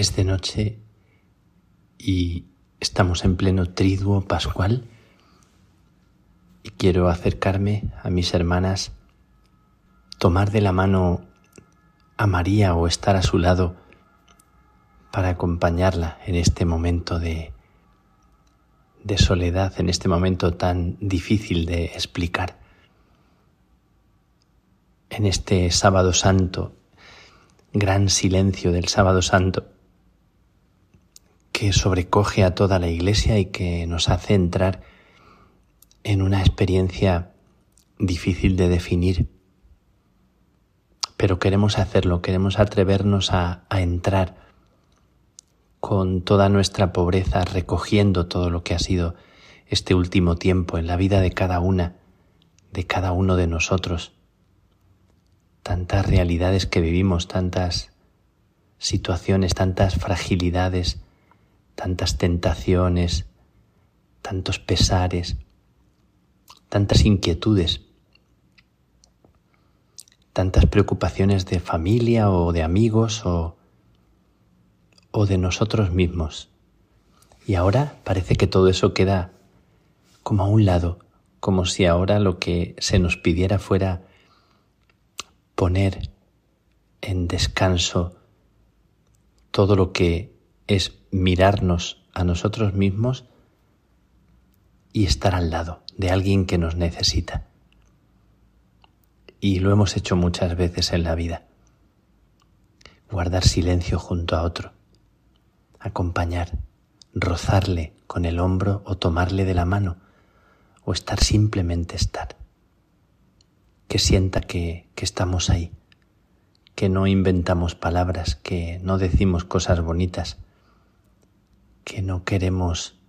Es de noche y estamos en pleno triduo pascual y quiero acercarme a mis hermanas, tomar de la mano a María o estar a su lado para acompañarla en este momento de, de soledad, en este momento tan difícil de explicar. En este sábado santo, gran silencio del sábado santo, que sobrecoge a toda la iglesia y que nos hace entrar en una experiencia difícil de definir. Pero queremos hacerlo, queremos atrevernos a, entrar con toda nuestra pobreza, recogiendo todo lo que ha sido este último tiempo en la vida de cada una, de cada uno de nosotros. Tantas realidades que vivimos, tantas situaciones, tantas fragilidades, tantas tentaciones, tantos pesares, tantas inquietudes, tantas preocupaciones de familia o de amigos o, o de nosotros mismos. Y ahora parece que todo eso queda como a un lado, como si ahora lo que se nos pidiera fuera poner en descanso todo lo que es mirarnos a nosotros mismos y estar al lado de alguien que nos necesita. Y lo hemos hecho muchas veces en la vida. Guardar silencio junto a otro, acompañar, rozarle con el hombro o tomarle de la mano, o estar simplemente estar. que sienta que, que estamos ahí, que no inventamos palabras, que no decimos cosas bonitas, que no queremos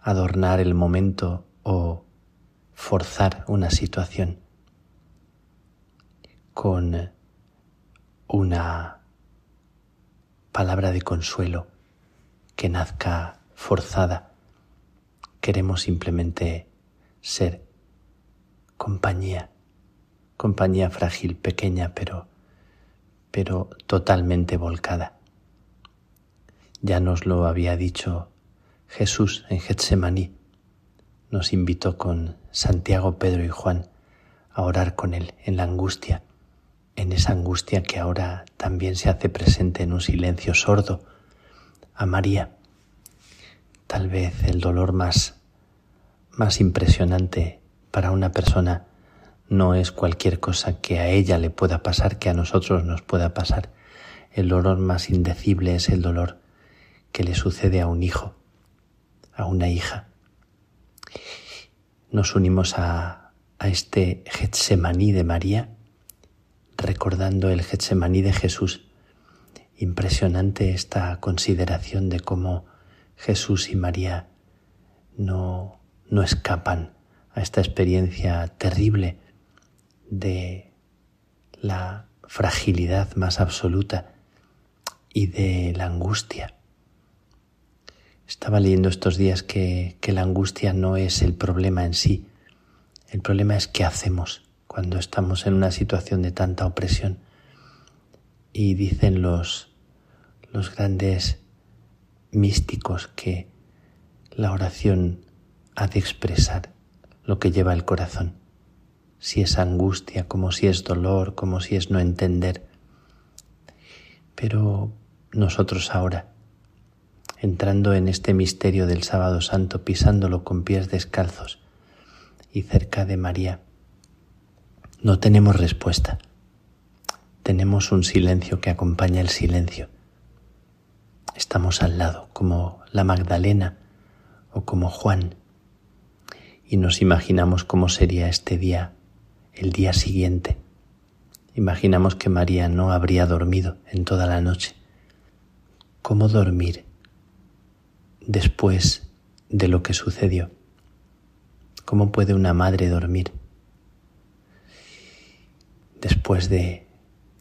adornar el momento o forzar una situación con una palabra de consuelo que nazca forzada. Queremos simplemente ser compañía, compañía frágil, pequeña, pero, pero totalmente volcada. Ya nos lo había dicho Jesús en Getsemaní. Nos invitó con Santiago, Pedro y Juan a orar con Él en la angustia, en esa angustia que ahora también se hace presente en un silencio sordo, a María. Tal vez el dolor más, más impresionante para una persona no es cualquier cosa que a ella le pueda pasar, que a nosotros nos pueda pasar. El dolor más indecible es el dolor que le sucede a un hijo, a una hija. Nos unimos a, a este Getsemaní de María, recordando el Getsemaní de Jesús. Impresionante esta consideración de cómo Jesús y María no, no escapan a esta experiencia terrible de la fragilidad más absoluta y de la angustia. Estaba leyendo estos días que, que, la angustia no es el problema en sí, el problema es qué hacemos cuando estamos en una situación de tanta opresión. Y dicen los, los grandes místicos que la oración ha de expresar lo que lleva el corazón, si es angustia, como si es dolor, como si es no entender. Pero nosotros ahora, entrando en este misterio del sábado santo, pisándolo con pies descalzos y cerca de María, no tenemos respuesta. Tenemos un silencio que acompaña el silencio. Estamos al lado, como la Magdalena o como Juan, y nos imaginamos cómo sería este día, el día siguiente. Imaginamos que María no habría dormido en toda la noche. ¿Cómo dormir después de lo que sucedió? ¿Cómo puede una madre dormir después de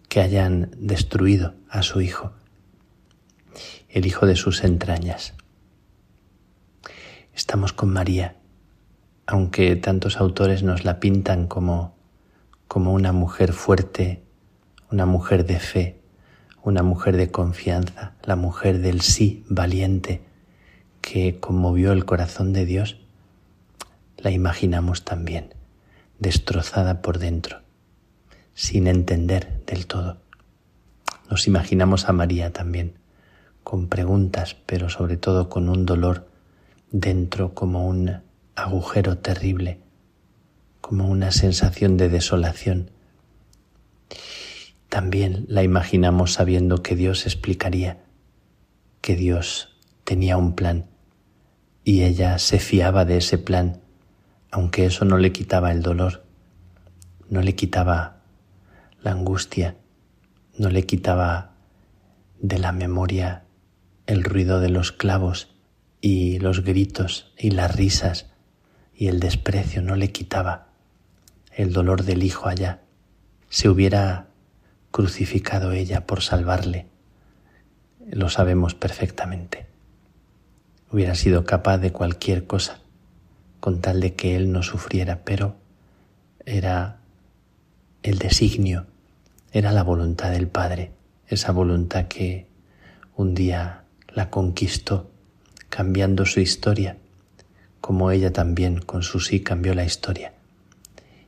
que hayan destruido a su hijo, el hijo de sus entrañas? Estamos con María, aunque tantos autores nos la pintan como, como una mujer fuerte, una mujer de fe, una mujer de confianza, la mujer del sí valiente que conmovió el corazón de Dios, la imaginamos también, destrozada por dentro, sin entender del todo. Nos imaginamos a María también, con preguntas, pero sobre todo con un dolor dentro como un agujero terrible, como una sensación de desolación. También la imaginamos sabiendo que Dios explicaría, que Dios tenía un plan y ella se fiaba de ese plan, aunque eso no le quitaba el dolor, no le quitaba la angustia, no le quitaba de la memoria el ruido de los clavos y los gritos y las risas y el desprecio no le quitaba el dolor del hijo allá. Se hubiera crucificado ella por salvarle. Lo sabemos perfectamente. Hubiera sido capaz de cualquier cosa con tal de que él no sufriera, pero era el designio, era la voluntad del Padre, esa voluntad que un día la conquistó cambiando su historia, como ella también con su sí cambió la historia.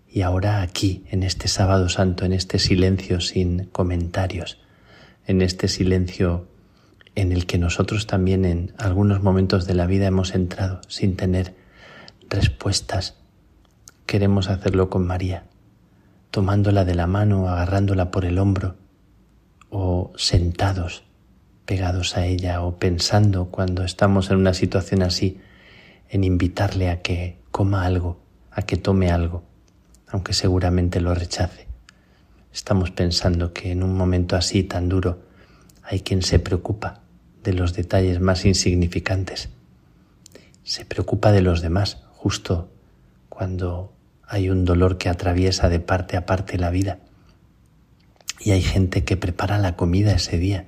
Y ahora aquí, en este sábado santo, en este silencio sin comentarios, en este silencio en el que nosotros también en algunos momentos de la vida hemos entrado sin tener respuestas, queremos hacerlo con María, tomándola de la mano, agarrándola por el hombro, o sentados pegados a ella o pensando cuando estamos en una situación así en invitarle a que coma algo, a que tome algo, aunque seguramente lo rechace. Estamos pensando que en un momento así tan duro hay quien se preocupa de los detalles más insignificantes. Se preocupa de los demás justo cuando hay un dolor que atraviesa de parte a parte la vida. Y hay gente que prepara la comida ese día.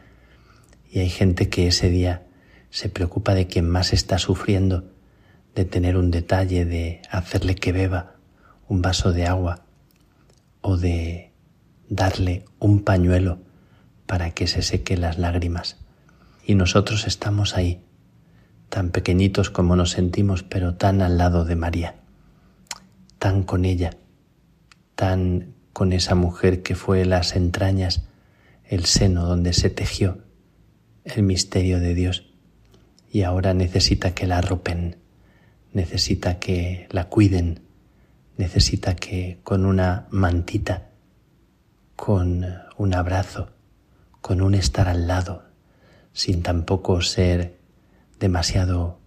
Y hay gente que ese día se preocupa de quien más está sufriendo, de tener un detalle, de hacerle que beba un vaso de agua o de darle un pañuelo para que se seque las lágrimas. Y nosotros estamos ahí, tan pequeñitos como nos sentimos, pero tan al lado de María, tan con ella, tan con esa mujer que fue las entrañas, el seno donde se tejió el misterio de Dios y ahora necesita que la arropen, necesita que la cuiden, necesita que con una mantita, con un abrazo, con un estar al lado, sin tampoco ser demasiado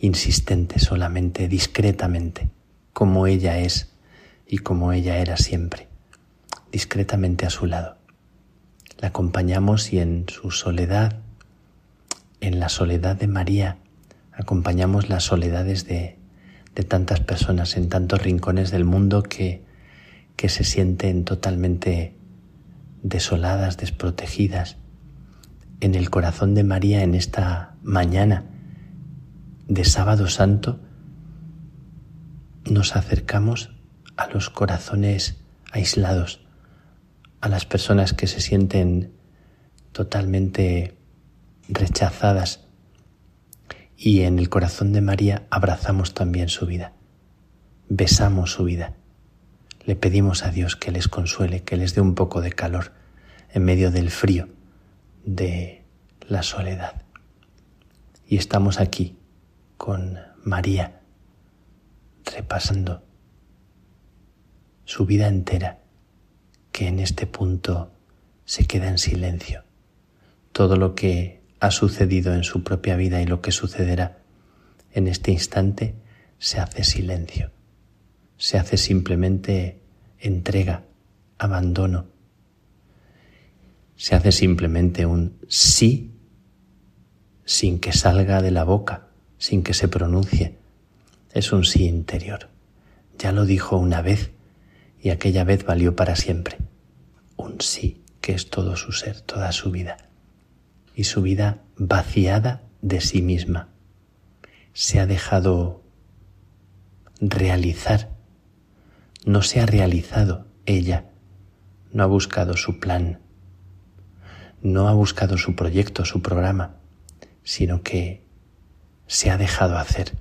insistente, solamente discretamente, como ella es y como ella era siempre, discretamente a su lado. La acompañamos y en su soledad en la soledad de María acompañamos las soledades de, tantas personas en tantos rincones del mundo que, que se sienten totalmente desoladas, desprotegidas. En el corazón de María en esta mañana de sábado santo nos acercamos a los corazones aislados, a las personas que se sienten totalmente rechazadas. Y en el corazón de María abrazamos también su vida, besamos su vida, le pedimos a Dios que les consuele, que les dé un poco de calor en medio del frío, de la soledad. Y estamos aquí con María repasando su vida entera, que en este punto se queda en silencio. Todo lo que ha sucedido en su propia vida y lo que sucederá en este instante, se hace silencio, se hace simplemente entrega, abandono, se hace simplemente un sí sin que salga de la boca, sin que se pronuncie. Es un sí interior. Ya lo dijo una vez y aquella vez valió para siempre. Un sí que es todo su ser, toda su vida y su vida vaciada de sí misma. Se ha dejado realizar. No se ha realizado ella. No ha buscado su plan. No ha buscado su proyecto, su programa, sino que se ha dejado hacer.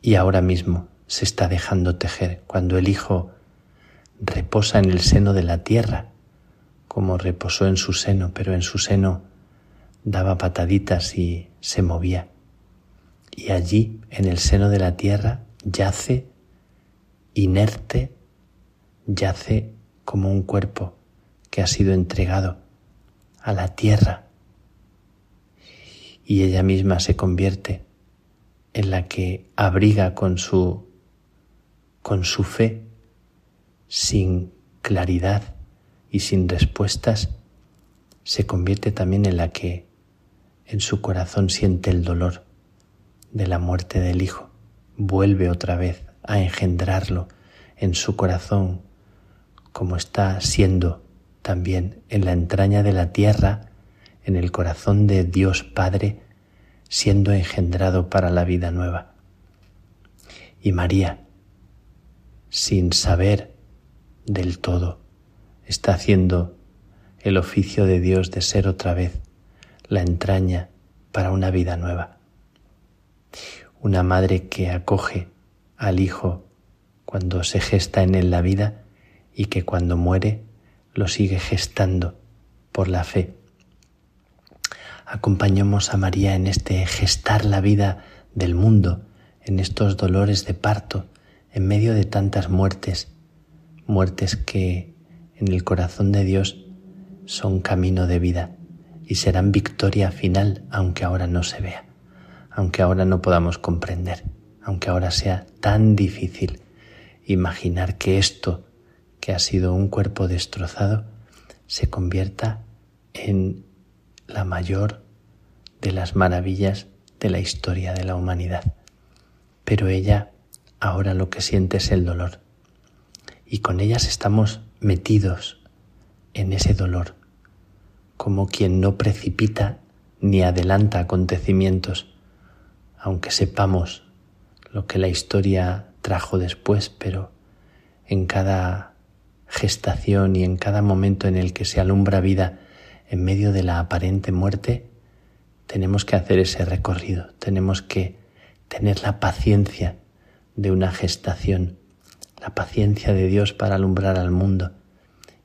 Y ahora mismo se está dejando tejer cuando el Hijo reposa en el seno de la tierra, como reposó en su seno, pero en su seno daba pataditas y se movía. Y allí, en el seno de la tierra, yace inerte, yace como un cuerpo que ha sido entregado a la tierra. Y ella misma se convierte en la que abriga con su con su fe sin claridad y sin respuestas se convierte también en la que en su corazón siente el dolor de la muerte del Hijo, vuelve otra vez a engendrarlo en su corazón como está siendo también en la entraña de la tierra, en el corazón de Dios Padre, siendo engendrado para la vida nueva. Y María, sin saber del todo, está haciendo el oficio de Dios de ser otra vez la entraña para una vida nueva. Una madre que acoge al hijo cuando se gesta en él la vida y que cuando muere lo sigue gestando por la fe. Acompañemos a María en este gestar la vida del mundo, en estos dolores de parto, en medio de tantas muertes, muertes que en el corazón de Dios son camino de vida y serán victoria final aunque ahora no se vea, aunque ahora no podamos comprender, aunque ahora sea tan difícil imaginar que esto, que ha sido un cuerpo destrozado, se convierta en la mayor de las maravillas de la historia de la humanidad. Pero ella ahora lo que siente es el dolor. Y con ellas estamos metidos en ese dolor, como quien no precipita ni adelanta acontecimientos, aunque sepamos lo que la historia trajo después, pero en cada gestación y en cada momento en el que se alumbra vida en medio de la aparente muerte, tenemos que hacer ese recorrido, tenemos que tener la paciencia de una gestación, la paciencia de Dios para alumbrar al mundo.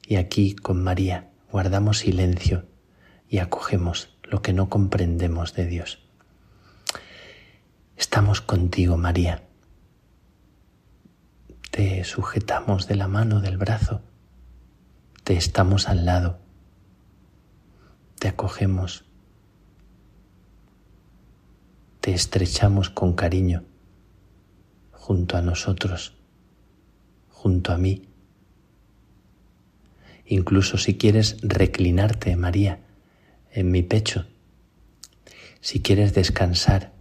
Y aquí con María guardamos silencio y acogemos lo que no comprendemos de Dios. Estamos contigo, María. Te sujetamos de la mano, del brazo. Te estamos al lado. Te acogemos. Te estrechamos con cariño junto a nosotros, junto a mí. Incluso si quieres reclinarte, María, en mi pecho, si quieres descansar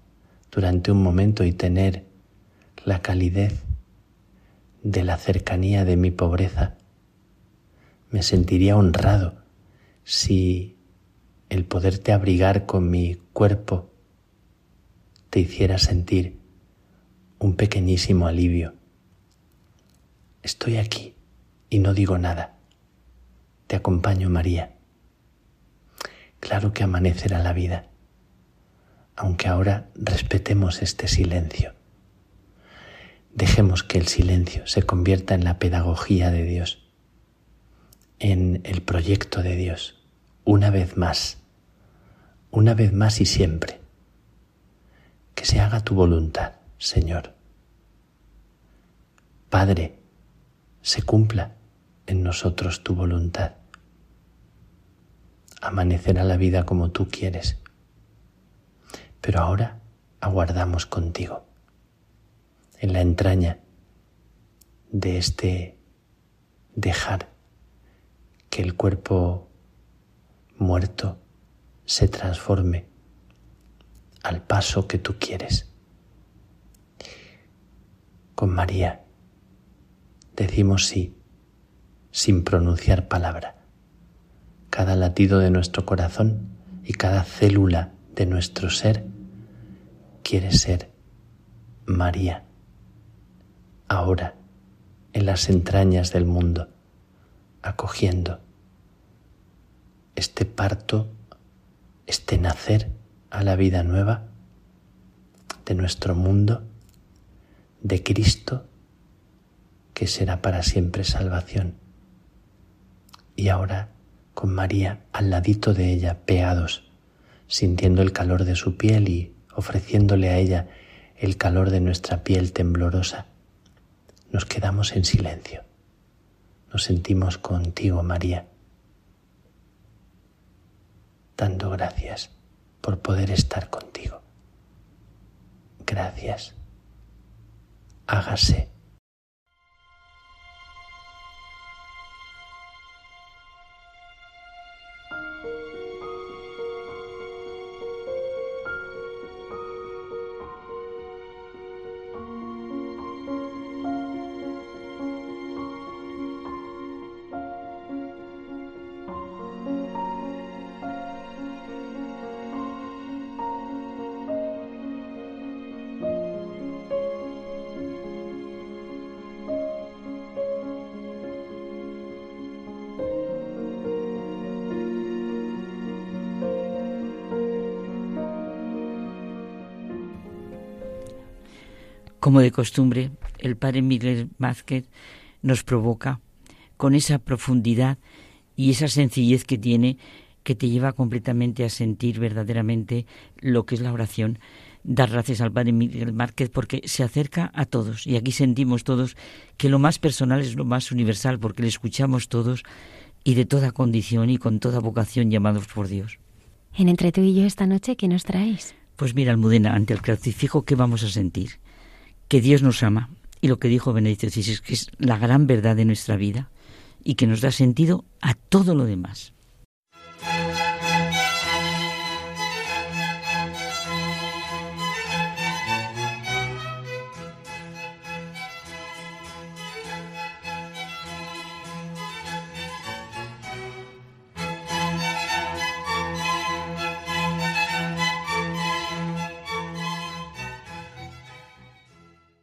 durante un momento y tener la calidez de la cercanía de mi pobreza, me sentiría honrado si el poderte abrigar con mi cuerpo te hiciera sentir un pequeñísimo alivio. Estoy aquí y no digo nada. Te acompaño, María. Claro que amanecerá la vida, aunque ahora respetemos este silencio. Dejemos que el silencio se convierta en la pedagogía de Dios, en el proyecto de Dios, una vez más, una vez más y siempre. Que se haga tu voluntad Señor. Padre, se cumpla en nosotros tu voluntad. Amanecerá la vida como tú quieres. Pero ahora aguardamos contigo en la entraña de este dejar que el cuerpo muerto se transforme al paso que tú quieres con María. Decimos sí, sin pronunciar palabra. Cada latido de nuestro corazón y cada célula de nuestro ser quiere ser María, ahora en las entrañas del mundo, acogiendo este parto, este nacer a la vida nueva de nuestro mundo de Cristo, que será para siempre salvación. Y ahora con María al ladito de ella, peados, sintiendo el calor de su piel y ofreciéndole a ella el calor de nuestra piel temblorosa, nos quedamos en silencio. Nos sentimos contigo, María, dando gracias por poder estar contigo. Gracias hágase Como de costumbre, el padre Miguel Vázquez nos provoca con esa profundidad y esa sencillez que tiene que te lleva completamente a sentir verdaderamente lo que es la oración. Dar gracias al Padre Miguel Márquez porque se acerca a todos y aquí sentimos todos que lo más personal es lo más universal porque le escuchamos todos y de toda condición y con toda vocación llamados por Dios. En Entre tú y yo esta noche, ¿qué nos traéis? Pues mira, Almudena, ante el crucifijo, ¿qué vamos a sentir? Que Dios nos ama y lo que dijo Benedicto XVI, que es la gran verdad de nuestra vida y que nos da sentido a todo lo demás.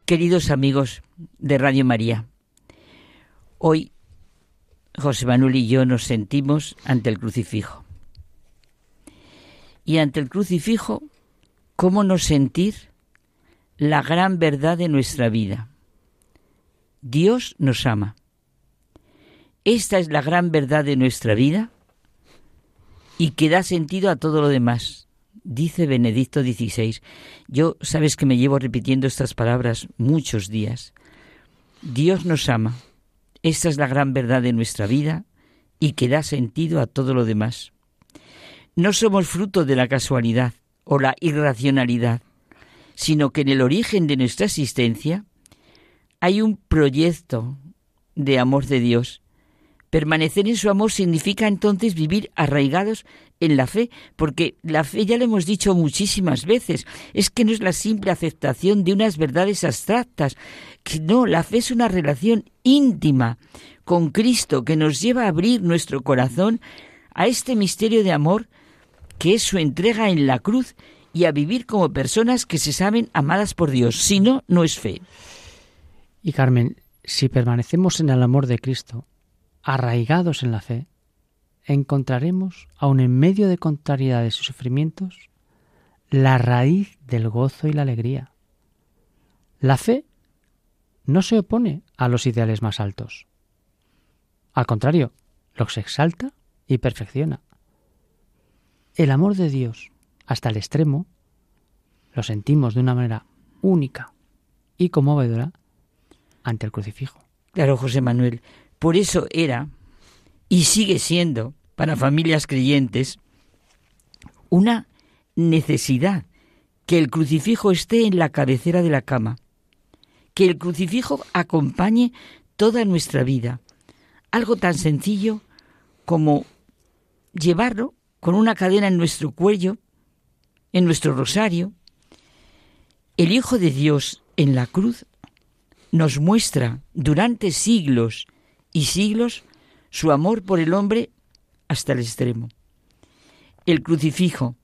Queridos amigos de Radio María, hoy José Manuel y yo nos sentimos ante el crucifijo. Y ante el crucifijo, ¿cómo no sentir la gran verdad de nuestra vida? Dios nos ama. Esta es la gran verdad de nuestra vida y que da sentido a todo lo demás dice Benedicto XVI. Yo, sabes que me llevo repitiendo estas palabras muchos días. Dios nos ama. Esta es la gran verdad de nuestra vida y que da sentido a todo lo demás. No somos fruto de la casualidad o la irracionalidad, sino que en el origen de nuestra existencia hay un proyecto de amor de Dios. Permanecer en su amor significa entonces vivir arraigados en la fe, porque la fe ya lo hemos dicho muchísimas veces, es que no es la simple aceptación de unas verdades abstractas, que no, la fe es una relación íntima con Cristo que nos lleva a abrir nuestro corazón a este misterio de amor que es su entrega en la cruz y a vivir como personas que se saben amadas por Dios, si no, no es fe. Y Carmen, si permanecemos en el amor de Cristo, arraigados en la fe, encontraremos, aun en medio de contrariedades y sufrimientos, la raíz del gozo y la alegría. La fe no se opone a los ideales más altos. Al contrario, los exalta y perfecciona. El amor de Dios, hasta el extremo, lo sentimos de una manera única y conmovedora ante el crucifijo. Claro, José Manuel, por eso era y sigue siendo para familias creyentes una necesidad que el crucifijo esté en la cabecera de la cama, que el crucifijo acompañe toda nuestra vida. Algo tan sencillo como llevarlo con una cadena en nuestro cuello, en nuestro rosario. El Hijo de Dios en la cruz nos muestra durante siglos y siglos su amor por el hombre hasta el extremo. El crucifijo,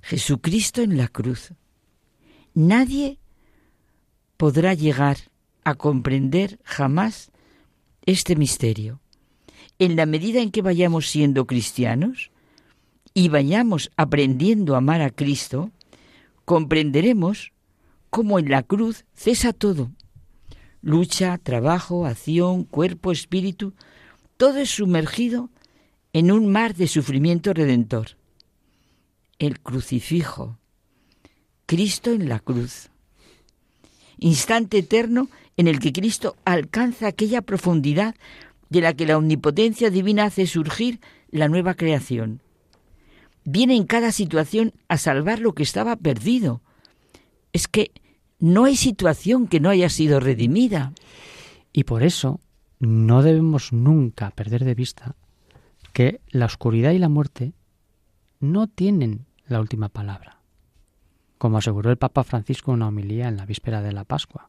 Jesucristo en la cruz. Nadie podrá llegar a comprender jamás este misterio. En la medida en que vayamos siendo cristianos y vayamos aprendiendo a amar a Cristo, comprenderemos cómo en la cruz cesa todo. Lucha, trabajo, acción, cuerpo, espíritu, todo es sumergido en un mar de sufrimiento redentor. El crucifijo, Cristo en la cruz. Instante eterno en el que Cristo alcanza aquella profundidad de la que la omnipotencia divina hace surgir la nueva creación. Viene en cada situación a salvar lo que estaba perdido. Es que no hay situación que no haya sido redimida. Y por eso no debemos nunca perder de vista que la oscuridad y la muerte no tienen la última palabra, como aseguró el Papa Francisco en una homilía en la víspera de la Pascua,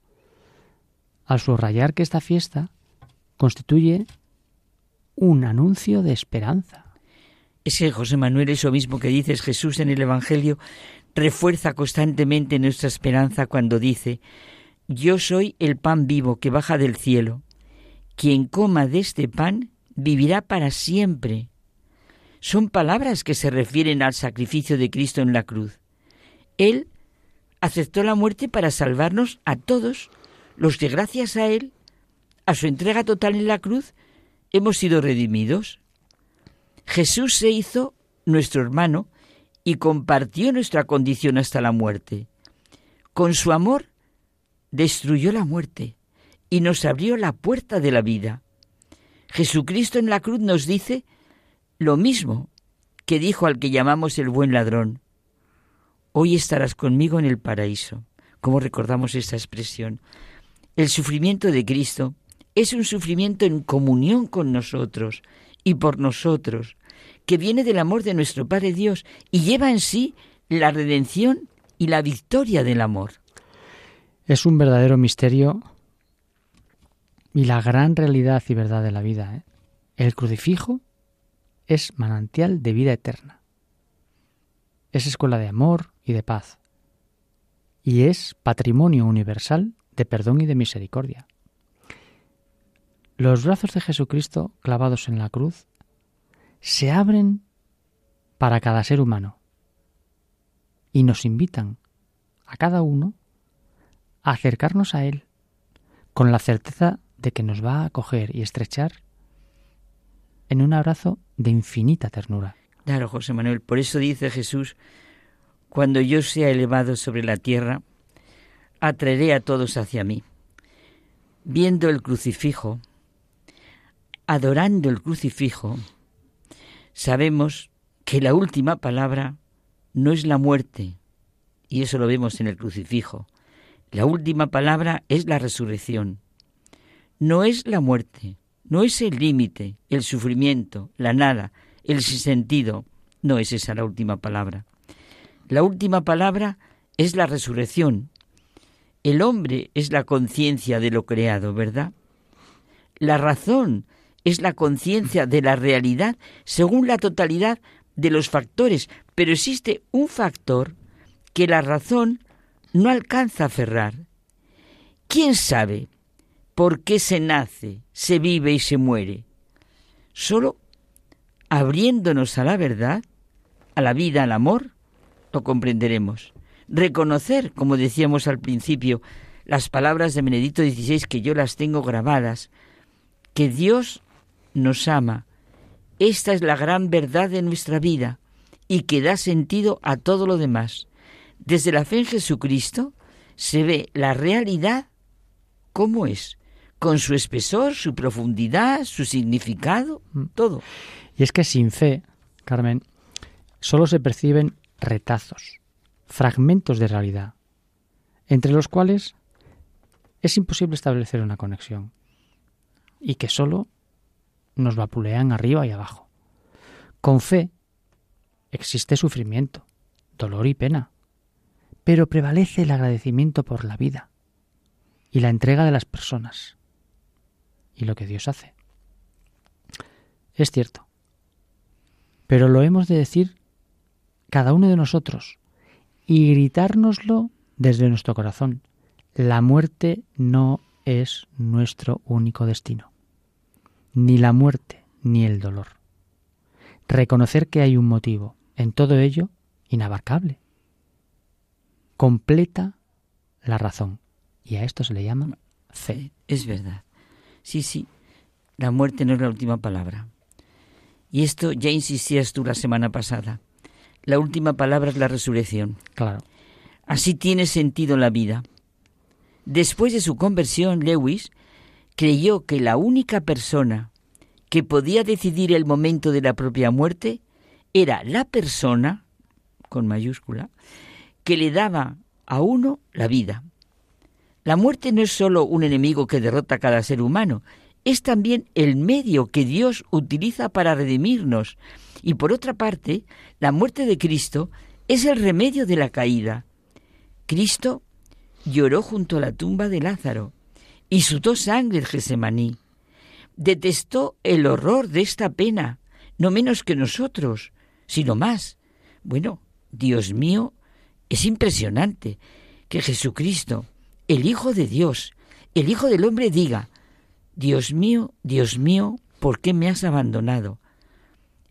al subrayar que esta fiesta constituye un anuncio de esperanza. Ese José Manuel, eso mismo que dices Jesús en el Evangelio, refuerza constantemente nuestra esperanza cuando dice, Yo soy el pan vivo que baja del cielo. Quien coma de este pan vivirá para siempre. Son palabras que se refieren al sacrificio de Cristo en la cruz. Él aceptó la muerte para salvarnos a todos los que gracias a Él, a su entrega total en la cruz, hemos sido redimidos. Jesús se hizo nuestro hermano y compartió nuestra condición hasta la muerte. Con su amor destruyó la muerte y nos abrió la puerta de la vida. Jesucristo en la cruz nos dice lo mismo que dijo al que llamamos el buen ladrón. Hoy estarás conmigo en el paraíso. ¿Cómo recordamos esta expresión? El sufrimiento de Cristo es un sufrimiento en comunión con nosotros y por nosotros, que viene del amor de nuestro Padre Dios y lleva en sí la redención y la victoria del amor. Es un verdadero misterio y la gran realidad y verdad de la vida. ¿eh? El crucifijo es manantial de vida eterna. Es escuela de amor y de paz. Y es patrimonio universal de perdón y de misericordia. Los brazos de Jesucristo clavados en la cruz se abren para cada ser humano y nos invitan a cada uno a acercarnos a Él con la certeza de que nos va a acoger y estrechar en un abrazo de infinita ternura. Claro, José Manuel, por eso dice Jesús, cuando yo sea elevado sobre la tierra, atraeré a todos hacia mí. Viendo el crucifijo, adorando el crucifijo, sabemos que la última palabra no es la muerte, y eso lo vemos en el crucifijo. La última palabra es la resurrección. No es la muerte, no es el límite, el sufrimiento, la nada, el sinsentido. No es esa la última palabra. La última palabra es la resurrección. El hombre es la conciencia de lo creado, ¿verdad? La razón es la conciencia de la realidad según la totalidad de los factores, pero existe un factor que la razón no alcanza a aferrar. ¿Quién sabe por qué se nace, se vive y se muere? Solo abriéndonos a la verdad, a la vida, al amor, lo comprenderemos. Reconocer, como decíamos al principio, las palabras de Benedicto XVI que yo las tengo grabadas, que Dios nos ama. Esta es la gran verdad de nuestra vida y que da sentido a todo lo demás. Desde la fe en Jesucristo se ve la realidad como es, con su espesor, su profundidad, su significado, mm. todo. Y es que sin fe, Carmen, solo se perciben retazos, fragmentos de realidad, entre los cuales es imposible establecer una conexión y que solo nos vapulean arriba y abajo. Con fe existe sufrimiento, dolor y pena, pero prevalece el agradecimiento por la vida y la entrega de las personas y lo que Dios hace. Es cierto, pero lo hemos de decir cada uno de nosotros y gritárnoslo desde nuestro corazón. La muerte no es nuestro único destino, ni la muerte ni el dolor. Reconocer que hay un motivo en todo ello inabarcable completa la razón. Y a esto se le llama fe. Es verdad. Sí, sí. La muerte no es la última palabra. Y esto ya insistías tú la semana pasada. La última palabra es la resurrección. Claro. Así tiene sentido la vida. Después de su conversión, Lewis creyó que la única persona que podía decidir el momento de la propia muerte era la persona, con mayúscula, que le daba a uno la vida. La muerte no es sólo un enemigo que derrota a cada ser humano, es también el medio que Dios utiliza para redimirnos. Y por otra parte, la muerte de Cristo es el remedio de la caída. Cristo lloró junto a la tumba de Lázaro y sudó sangre el Gesemaní. Detestó el horror de esta pena, no menos que nosotros, sino más. Bueno, Dios mío, es impresionante que Jesucristo, el Hijo de Dios, el Hijo del Hombre, diga, Dios mío, Dios mío, ¿por qué me has abandonado?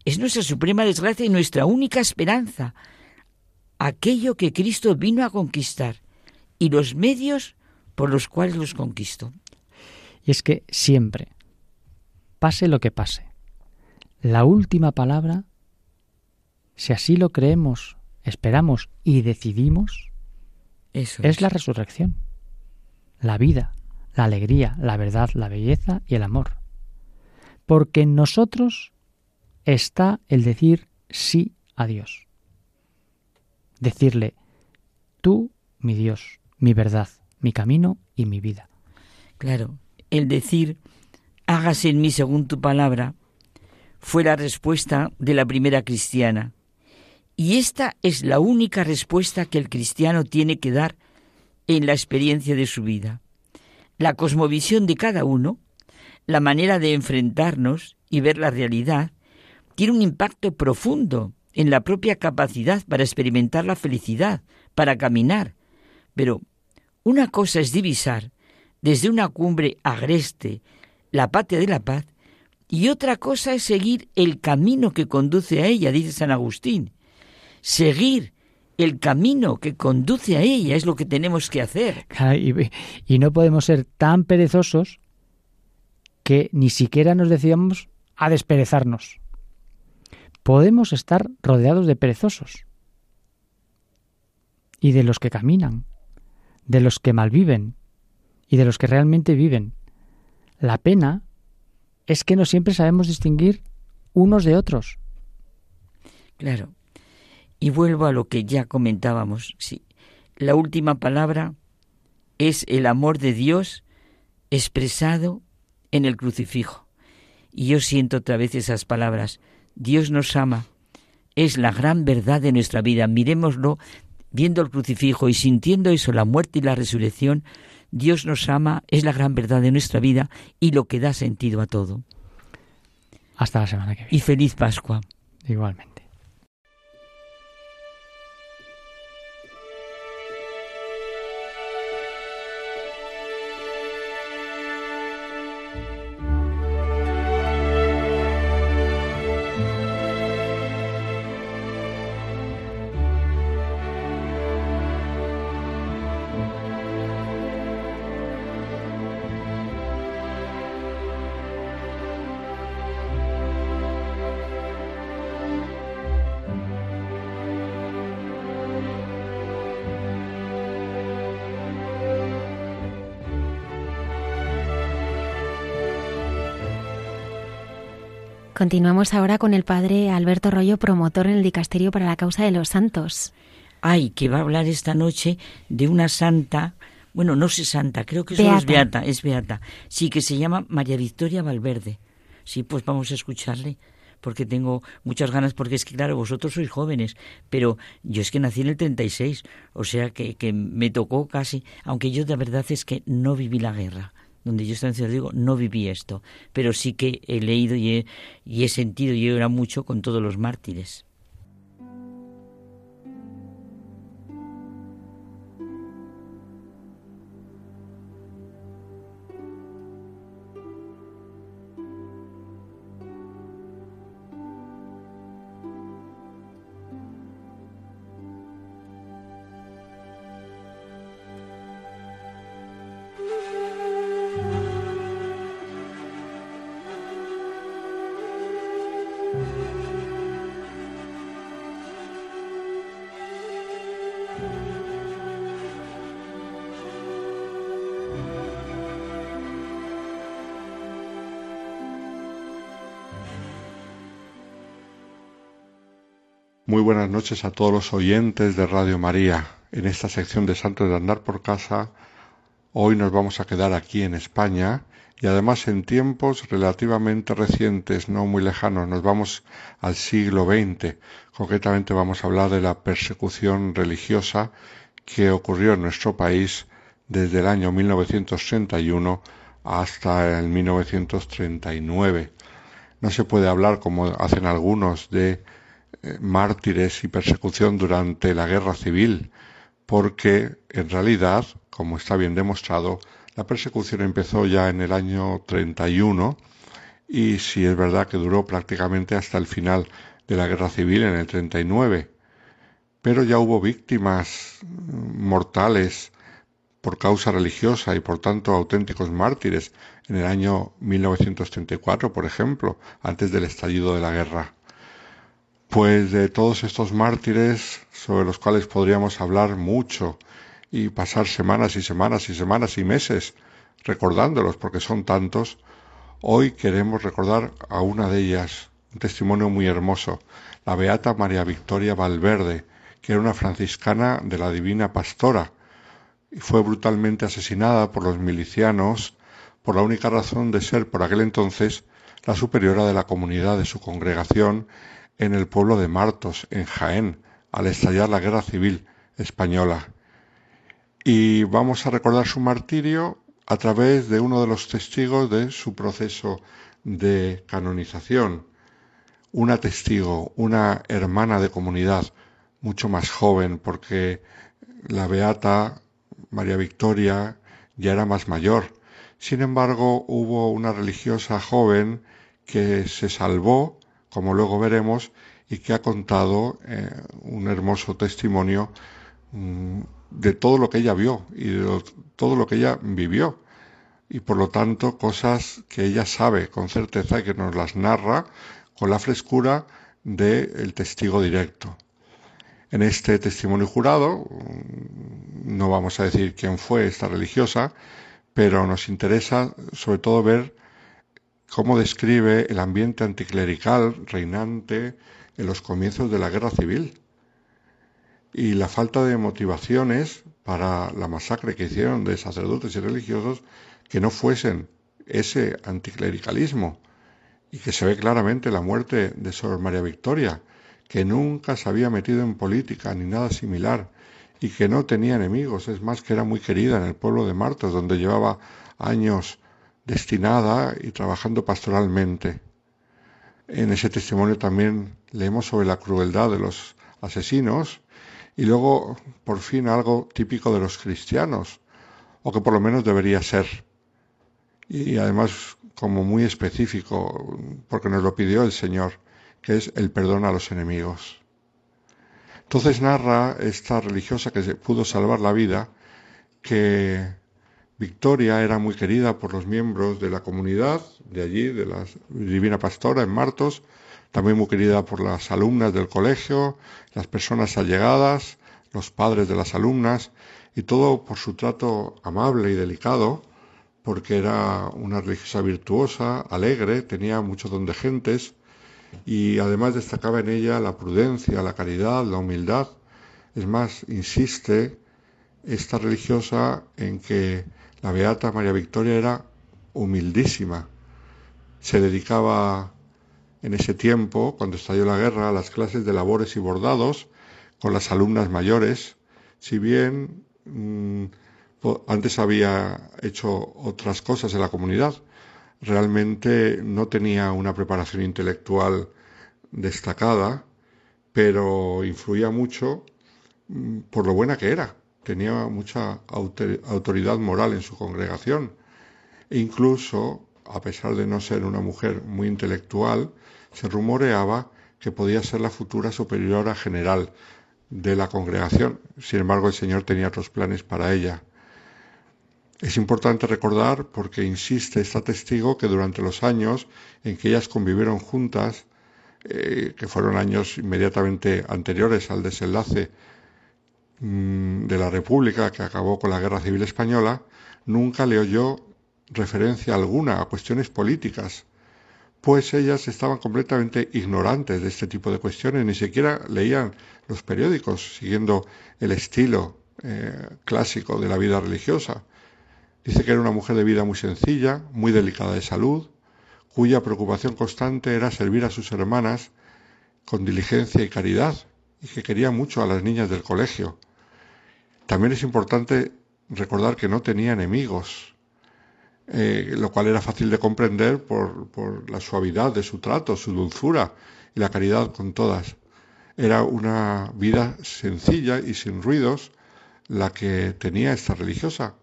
Es nuestra suprema desgracia y nuestra única esperanza, aquello que Cristo vino a conquistar y los medios por los cuales los conquistó. Y es que siempre, pase lo que pase, la última palabra, si así lo creemos esperamos y decidimos, Eso es. la resurrección, la vida, la alegría, la verdad, la belleza y el amor. Porque en nosotros está el decir sí a Dios. Decirle, tú, mi Dios, mi verdad, mi camino y mi vida. Claro, el decir, hágase en mí según tu palabra, fue la respuesta de la primera cristiana. Y esta es la única respuesta que el cristiano tiene que dar en la experiencia de su vida. La cosmovisión de cada uno, la manera de enfrentarnos y ver la realidad, tiene un impacto profundo en la propia capacidad para experimentar la felicidad, para caminar. Pero una cosa es divisar desde una cumbre agreste la patria de la paz y otra cosa es seguir el camino que conduce a ella, dice San Agustín. Seguir el camino que conduce a ella es lo que tenemos que hacer. Y, no podemos ser tan perezosos que ni siquiera nos decidamos a desperezarnos. Podemos estar rodeados de perezosos y de los que caminan, de los que malviven y de los que realmente viven. La pena es que no siempre sabemos distinguir unos de otros. Claro. Y vuelvo a lo que ya comentábamos. Sí. La última palabra es el amor de Dios expresado en el crucifijo. Y yo siento otra vez esas palabras. Dios nos ama. Es la gran verdad de nuestra vida. Miremoslo viendo el crucifijo y sintiendo eso, la muerte y la resurrección, Dios nos ama, es la gran verdad de nuestra vida y lo que da sentido a todo. Hasta la semana que viene. Y feliz Pascua. Igualmente. Continuamos ahora con el padre Alberto Rollo, promotor en el Dicasterio para la Causa de los Santos. Ay, que va a hablar esta noche de una santa, bueno, no sé santa, creo que es beata, es beata. Sí, que se llama María Victoria Valverde. Sí, pues vamos a escucharle porque tengo muchas ganas, porque es que, claro, vosotros sois jóvenes, pero yo es que nací en el 36, o sea que, que me tocó casi, aunque yo de verdad es que no viví la guerra donde yo estaba en Ciudad Digo, no viví esto, pero sí que he leído y he, y he sentido y era mucho con todos los mártires. Noches a todos los oyentes de Radio María. En esta sección de Santos de Andar por Casa, hoy nos vamos a quedar aquí en España y además en tiempos relativamente recientes, no muy lejanos. Nos vamos al siglo XX. Concretamente vamos a hablar de la persecución religiosa que ocurrió en nuestro país desde el año 1931 hasta el 1939. No se puede hablar, como hacen algunos, de mártires y persecución durante la guerra civil, porque en realidad, como está bien demostrado, la persecución empezó ya en el año 31 y si es verdad que duró prácticamente hasta el final de la guerra civil en el 39. Pero ya hubo víctimas mm, mortales por causa religiosa y por tanto auténticos mártires en el año 1934, por ejemplo, antes del estallido de la guerra. Pues de todos estos mártires sobre los cuales podríamos hablar mucho y pasar semanas y semanas y semanas y meses recordándolos porque son tantos, hoy queremos recordar a una de ellas, un testimonio muy hermoso, la Beata María Victoria Valverde, que era una franciscana de la Divina Pastora y fue brutalmente asesinada por los milicianos por la única razón de ser por aquel entonces la superiora de la comunidad de su congregación en el pueblo de Martos, en Jaén, al estallar la guerra civil española. Y vamos a recordar su martirio a través de uno de los testigos de su proceso de canonización. Una testigo, una hermana de comunidad, mucho más joven, porque la beata María Victoria ya era más mayor. Sin embargo, hubo una religiosa joven que se salvó, como luego veremos, y que ha contado eh, un hermoso testimonio mm, de todo lo que ella vio y de todo lo que ella vivió. Y por lo tanto, cosas que ella sabe con certeza y que nos las narra con la frescura del testigo directo. En este testimonio jurado, mm, no vamos a decir quién fue esta religiosa, pero nos interesa sobre todo ver cómo describe el ambiente anticlerical reinante en los comienzos de la guerra civil. Y la falta de motivaciones para la masacre que hicieron de sacerdotes y religiosos que no fuesen ese anticlericalismo. Y que se ve claramente la muerte de Sor María Victoria, que nunca se había metido en política ni nada similar y que no tenía enemigos, es más que era muy querida en el pueblo de Martos, donde llevaba años destinada y trabajando pastoralmente. En ese testimonio también leemos sobre la crueldad de los asesinos y luego, por fin, algo típico de los cristianos, o que por lo menos debería ser. Y además como muy específico, porque nos lo pidió el Señor que es el perdón a los enemigos. Entonces narra esta religiosa que pudo salvar la vida, que Victoria era muy querida por los miembros de la comunidad de allí, de la Divina Pastora en Martos, también muy querida por las alumnas del colegio, las personas allegadas, los padres de las alumnas, y todo por su trato amable y delicado, porque era una religiosa virtuosa, alegre, tenía mucho don de gentes, y además destacaba en ella la prudencia, la caridad, la humildad. Es más, insiste esta religiosa en que la beata María Victoria era humildísima. Se dedicaba en ese tiempo, cuando estalló la guerra, a las clases de labores y bordados con las alumnas mayores, si bien mm, antes había hecho otras cosas en la comunidad, realmente no tenía una preparación intelectual destacada, pero influía mucho mm, por lo buena que era. Tenía mucha autoridad moral en su congregación. E incluso, a pesar de no ser una mujer muy intelectual, se rumoreaba que podía ser la futura superiora general de la congregación. Sin embargo, el Señor tenía otros planes para ella. Es importante recordar, porque insiste esta testigo, que durante los años en que ellas convivieron juntas, eh, que fueron años inmediatamente anteriores al desenlace de la República que acabó con la Guerra Civil Española, nunca le oyó referencia alguna a cuestiones políticas, pues ellas estaban completamente ignorantes de este tipo de cuestiones, ni siquiera leían los periódicos siguiendo el estilo eh, clásico de la vida religiosa. Dice que era una mujer de vida muy sencilla, muy delicada de salud, cuya preocupación constante era servir a sus hermanas con diligencia y caridad, y que quería mucho a las niñas del colegio. También es importante recordar que no tenía enemigos, eh, lo cual era fácil de comprender por, por la suavidad de su trato, su dulzura y la caridad con todas. Era una vida sencilla y sin ruidos la que tenía esta religiosa,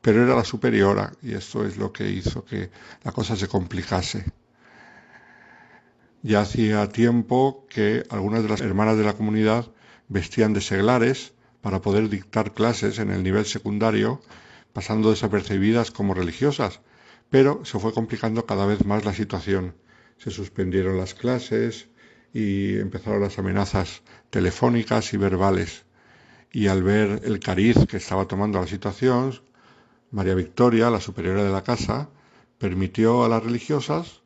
pero era la superiora y esto es lo que hizo que la cosa se complicase. Ya hacía tiempo que algunas de las hermanas de la comunidad vestían de seglares para poder dictar clases en el nivel secundario, pasando desapercibidas como religiosas, pero se fue complicando cada vez más la situación. Se suspendieron las clases y empezaron las amenazas telefónicas y verbales. Y al ver el cariz que estaba tomando la situación, María Victoria, la superiora de la casa, permitió a las religiosas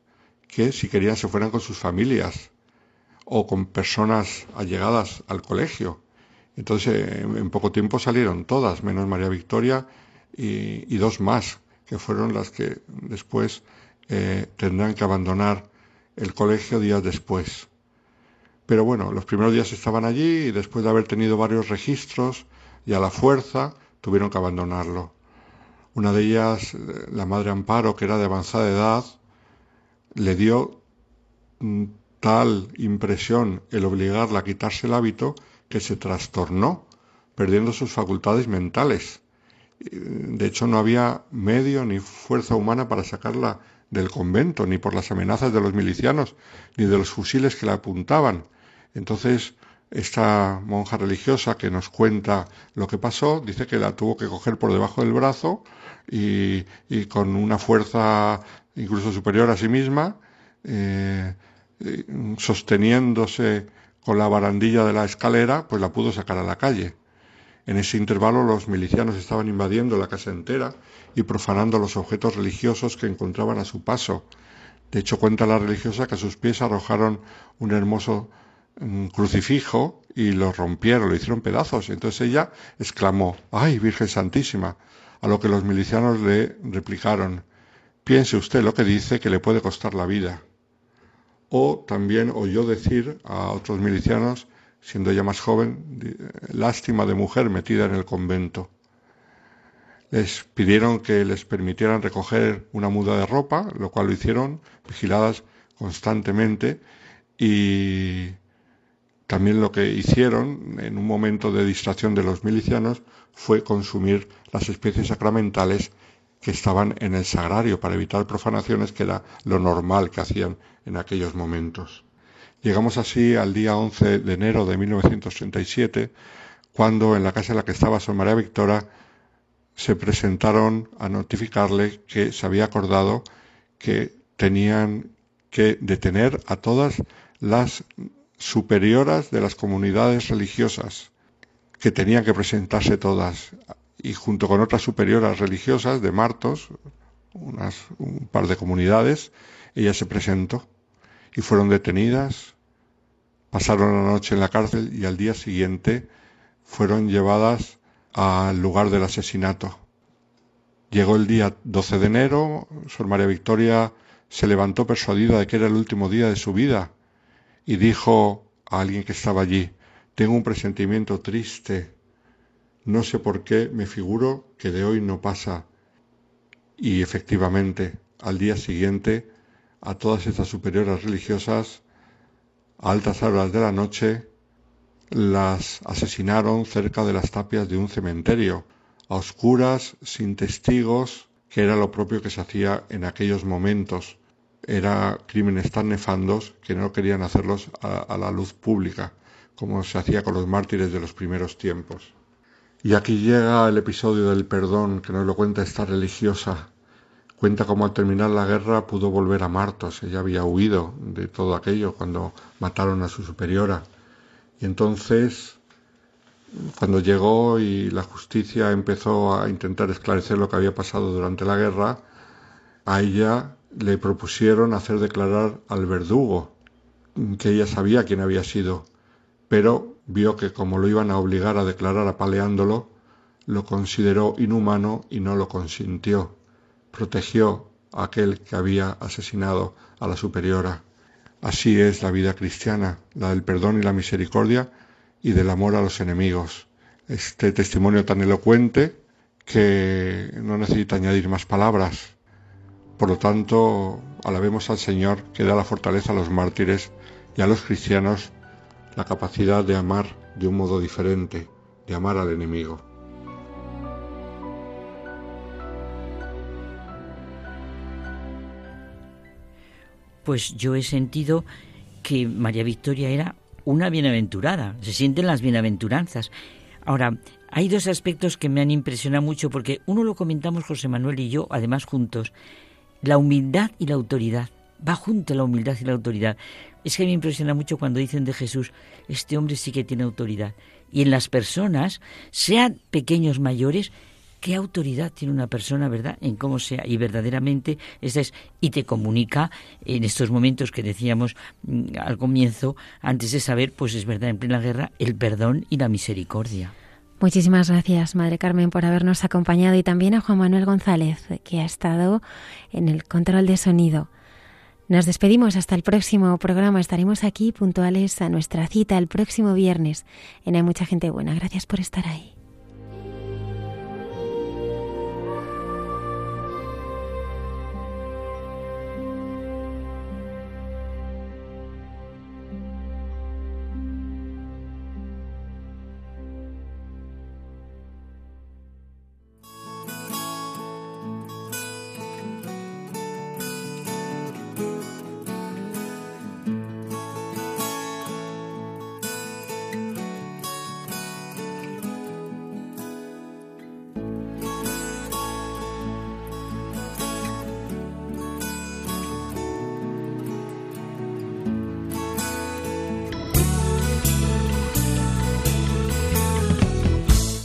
que si querían se fueran con sus familias o con personas allegadas al colegio. Entonces en poco tiempo salieron todas, menos María Victoria y, dos más, que fueron las que después eh, tendrán que abandonar el colegio días después. Pero bueno, los primeros días estaban allí y después de haber tenido varios registros y a la fuerza tuvieron que abandonarlo. Una de ellas, eh, la madre Amparo, que era de avanzada edad, le dio mm, tal impresión el obligarla a quitarse el hábito que se trastornó, perdiendo sus facultades mentales. De hecho, no había medio ni fuerza humana para sacarla del convento, ni por las amenazas de los milicianos, ni de los fusiles que la apuntaban. Entonces, esta monja religiosa que nos cuenta lo que pasó, dice que la tuvo que coger por debajo del brazo y, con una fuerza incluso superior a sí misma, eh, eh, sosteniéndose con la barandilla de la escalera, pues la pudo sacar a la calle. En ese intervalo los milicianos estaban invadiendo la casa entera y profanando los objetos religiosos que encontraban a su paso. De hecho, cuenta la religiosa que a sus pies arrojaron un hermoso mm, crucifijo y lo rompieron, lo hicieron pedazos. Entonces ella exclamó, ¡ay, Virgen Santísima! A lo que los milicianos le replicaron, piense usted lo que dice que le puede costar la vida. O también oyó decir a otros milicianos, siendo ella más joven, lástima de mujer metida en el convento. Les pidieron que les permitieran recoger una muda de ropa, lo cual lo hicieron, vigiladas constantemente, y también lo que hicieron en un momento de distracción de los milicianos fue consumir las especies sacramentales que estaban en el sagrario para evitar profanaciones, que era lo normal que hacían en aquellos momentos. Llegamos así al día 11 de enero de 1937, cuando en la casa en la que estaba Sor María Victoria se presentaron a notificarle que se había acordado que tenían que detener a todas las superioras de las comunidades religiosas, que tenían que presentarse todas, y junto con otras superioras religiosas de Martos, unas, un par de comunidades, ella se presentó y fueron detenidas, pasaron la noche en la cárcel y al día siguiente fueron llevadas al lugar del asesinato. Llegó el día 12 de enero, Sor María Victoria se levantó persuadida de que era el último día de su vida y dijo a alguien que estaba allí, tengo un presentimiento triste, no sé por qué me figuro que de hoy no pasa. Y efectivamente, al día siguiente, a todas estas superioras religiosas, a altas horas de la noche, las asesinaron cerca de las tapias de un cementerio, a oscuras, sin testigos, que era lo propio que se hacía en aquellos momentos. Era crímenes tan nefandos que no querían hacerlos a, la luz pública, como se hacía con los mártires de los primeros tiempos. Y aquí llega el episodio del perdón que nos lo cuenta esta religiosa. Cuenta cómo al terminar la guerra pudo volver a Martos. Ella había huido de todo aquello cuando mataron a su superiora. Y entonces, cuando llegó y la justicia empezó a intentar esclarecer lo que había pasado durante la guerra, a ella le propusieron hacer declarar al verdugo, que ella sabía quién había sido, pero vio que como lo iban a obligar a declarar apaleándolo, lo consideró inhumano y no lo consintió. Protegió a aquel que había asesinado a la superiora. Así es la vida cristiana, la del perdón y la misericordia y del amor a los enemigos. Este testimonio tan elocuente que no necesita añadir más palabras. Por lo tanto, alabemos al Señor que da la fortaleza a los mártires y a los cristianos la capacidad de amar de un modo diferente, de amar al enemigo. Pues yo he sentido que María Victoria era una bienaventurada, se sienten las bienaventuranzas. Ahora, hay dos aspectos que me han impresionado mucho porque uno lo comentamos José Manuel y yo, además juntos, la humildad y la autoridad. Va junto la humildad y la autoridad. Es que me impresiona mucho cuando dicen de Jesús, este hombre sí que tiene autoridad. Y en las personas, sean pequeños, mayores, qué autoridad tiene una persona, ¿verdad? En cómo sea. Y verdaderamente esa es, y te comunica en estos momentos que decíamos mm, al comienzo, antes de saber, pues es verdad, en plena guerra, el perdón y la misericordia. Muchísimas gracias, Madre Carmen, por habernos acompañado y también a Juan Manuel González, que ha estado en el control de sonido. Nos despedimos hasta el próximo programa. Estaremos aquí puntuales a nuestra cita el próximo viernes en Hay mucha gente buena. Gracias por estar ahí.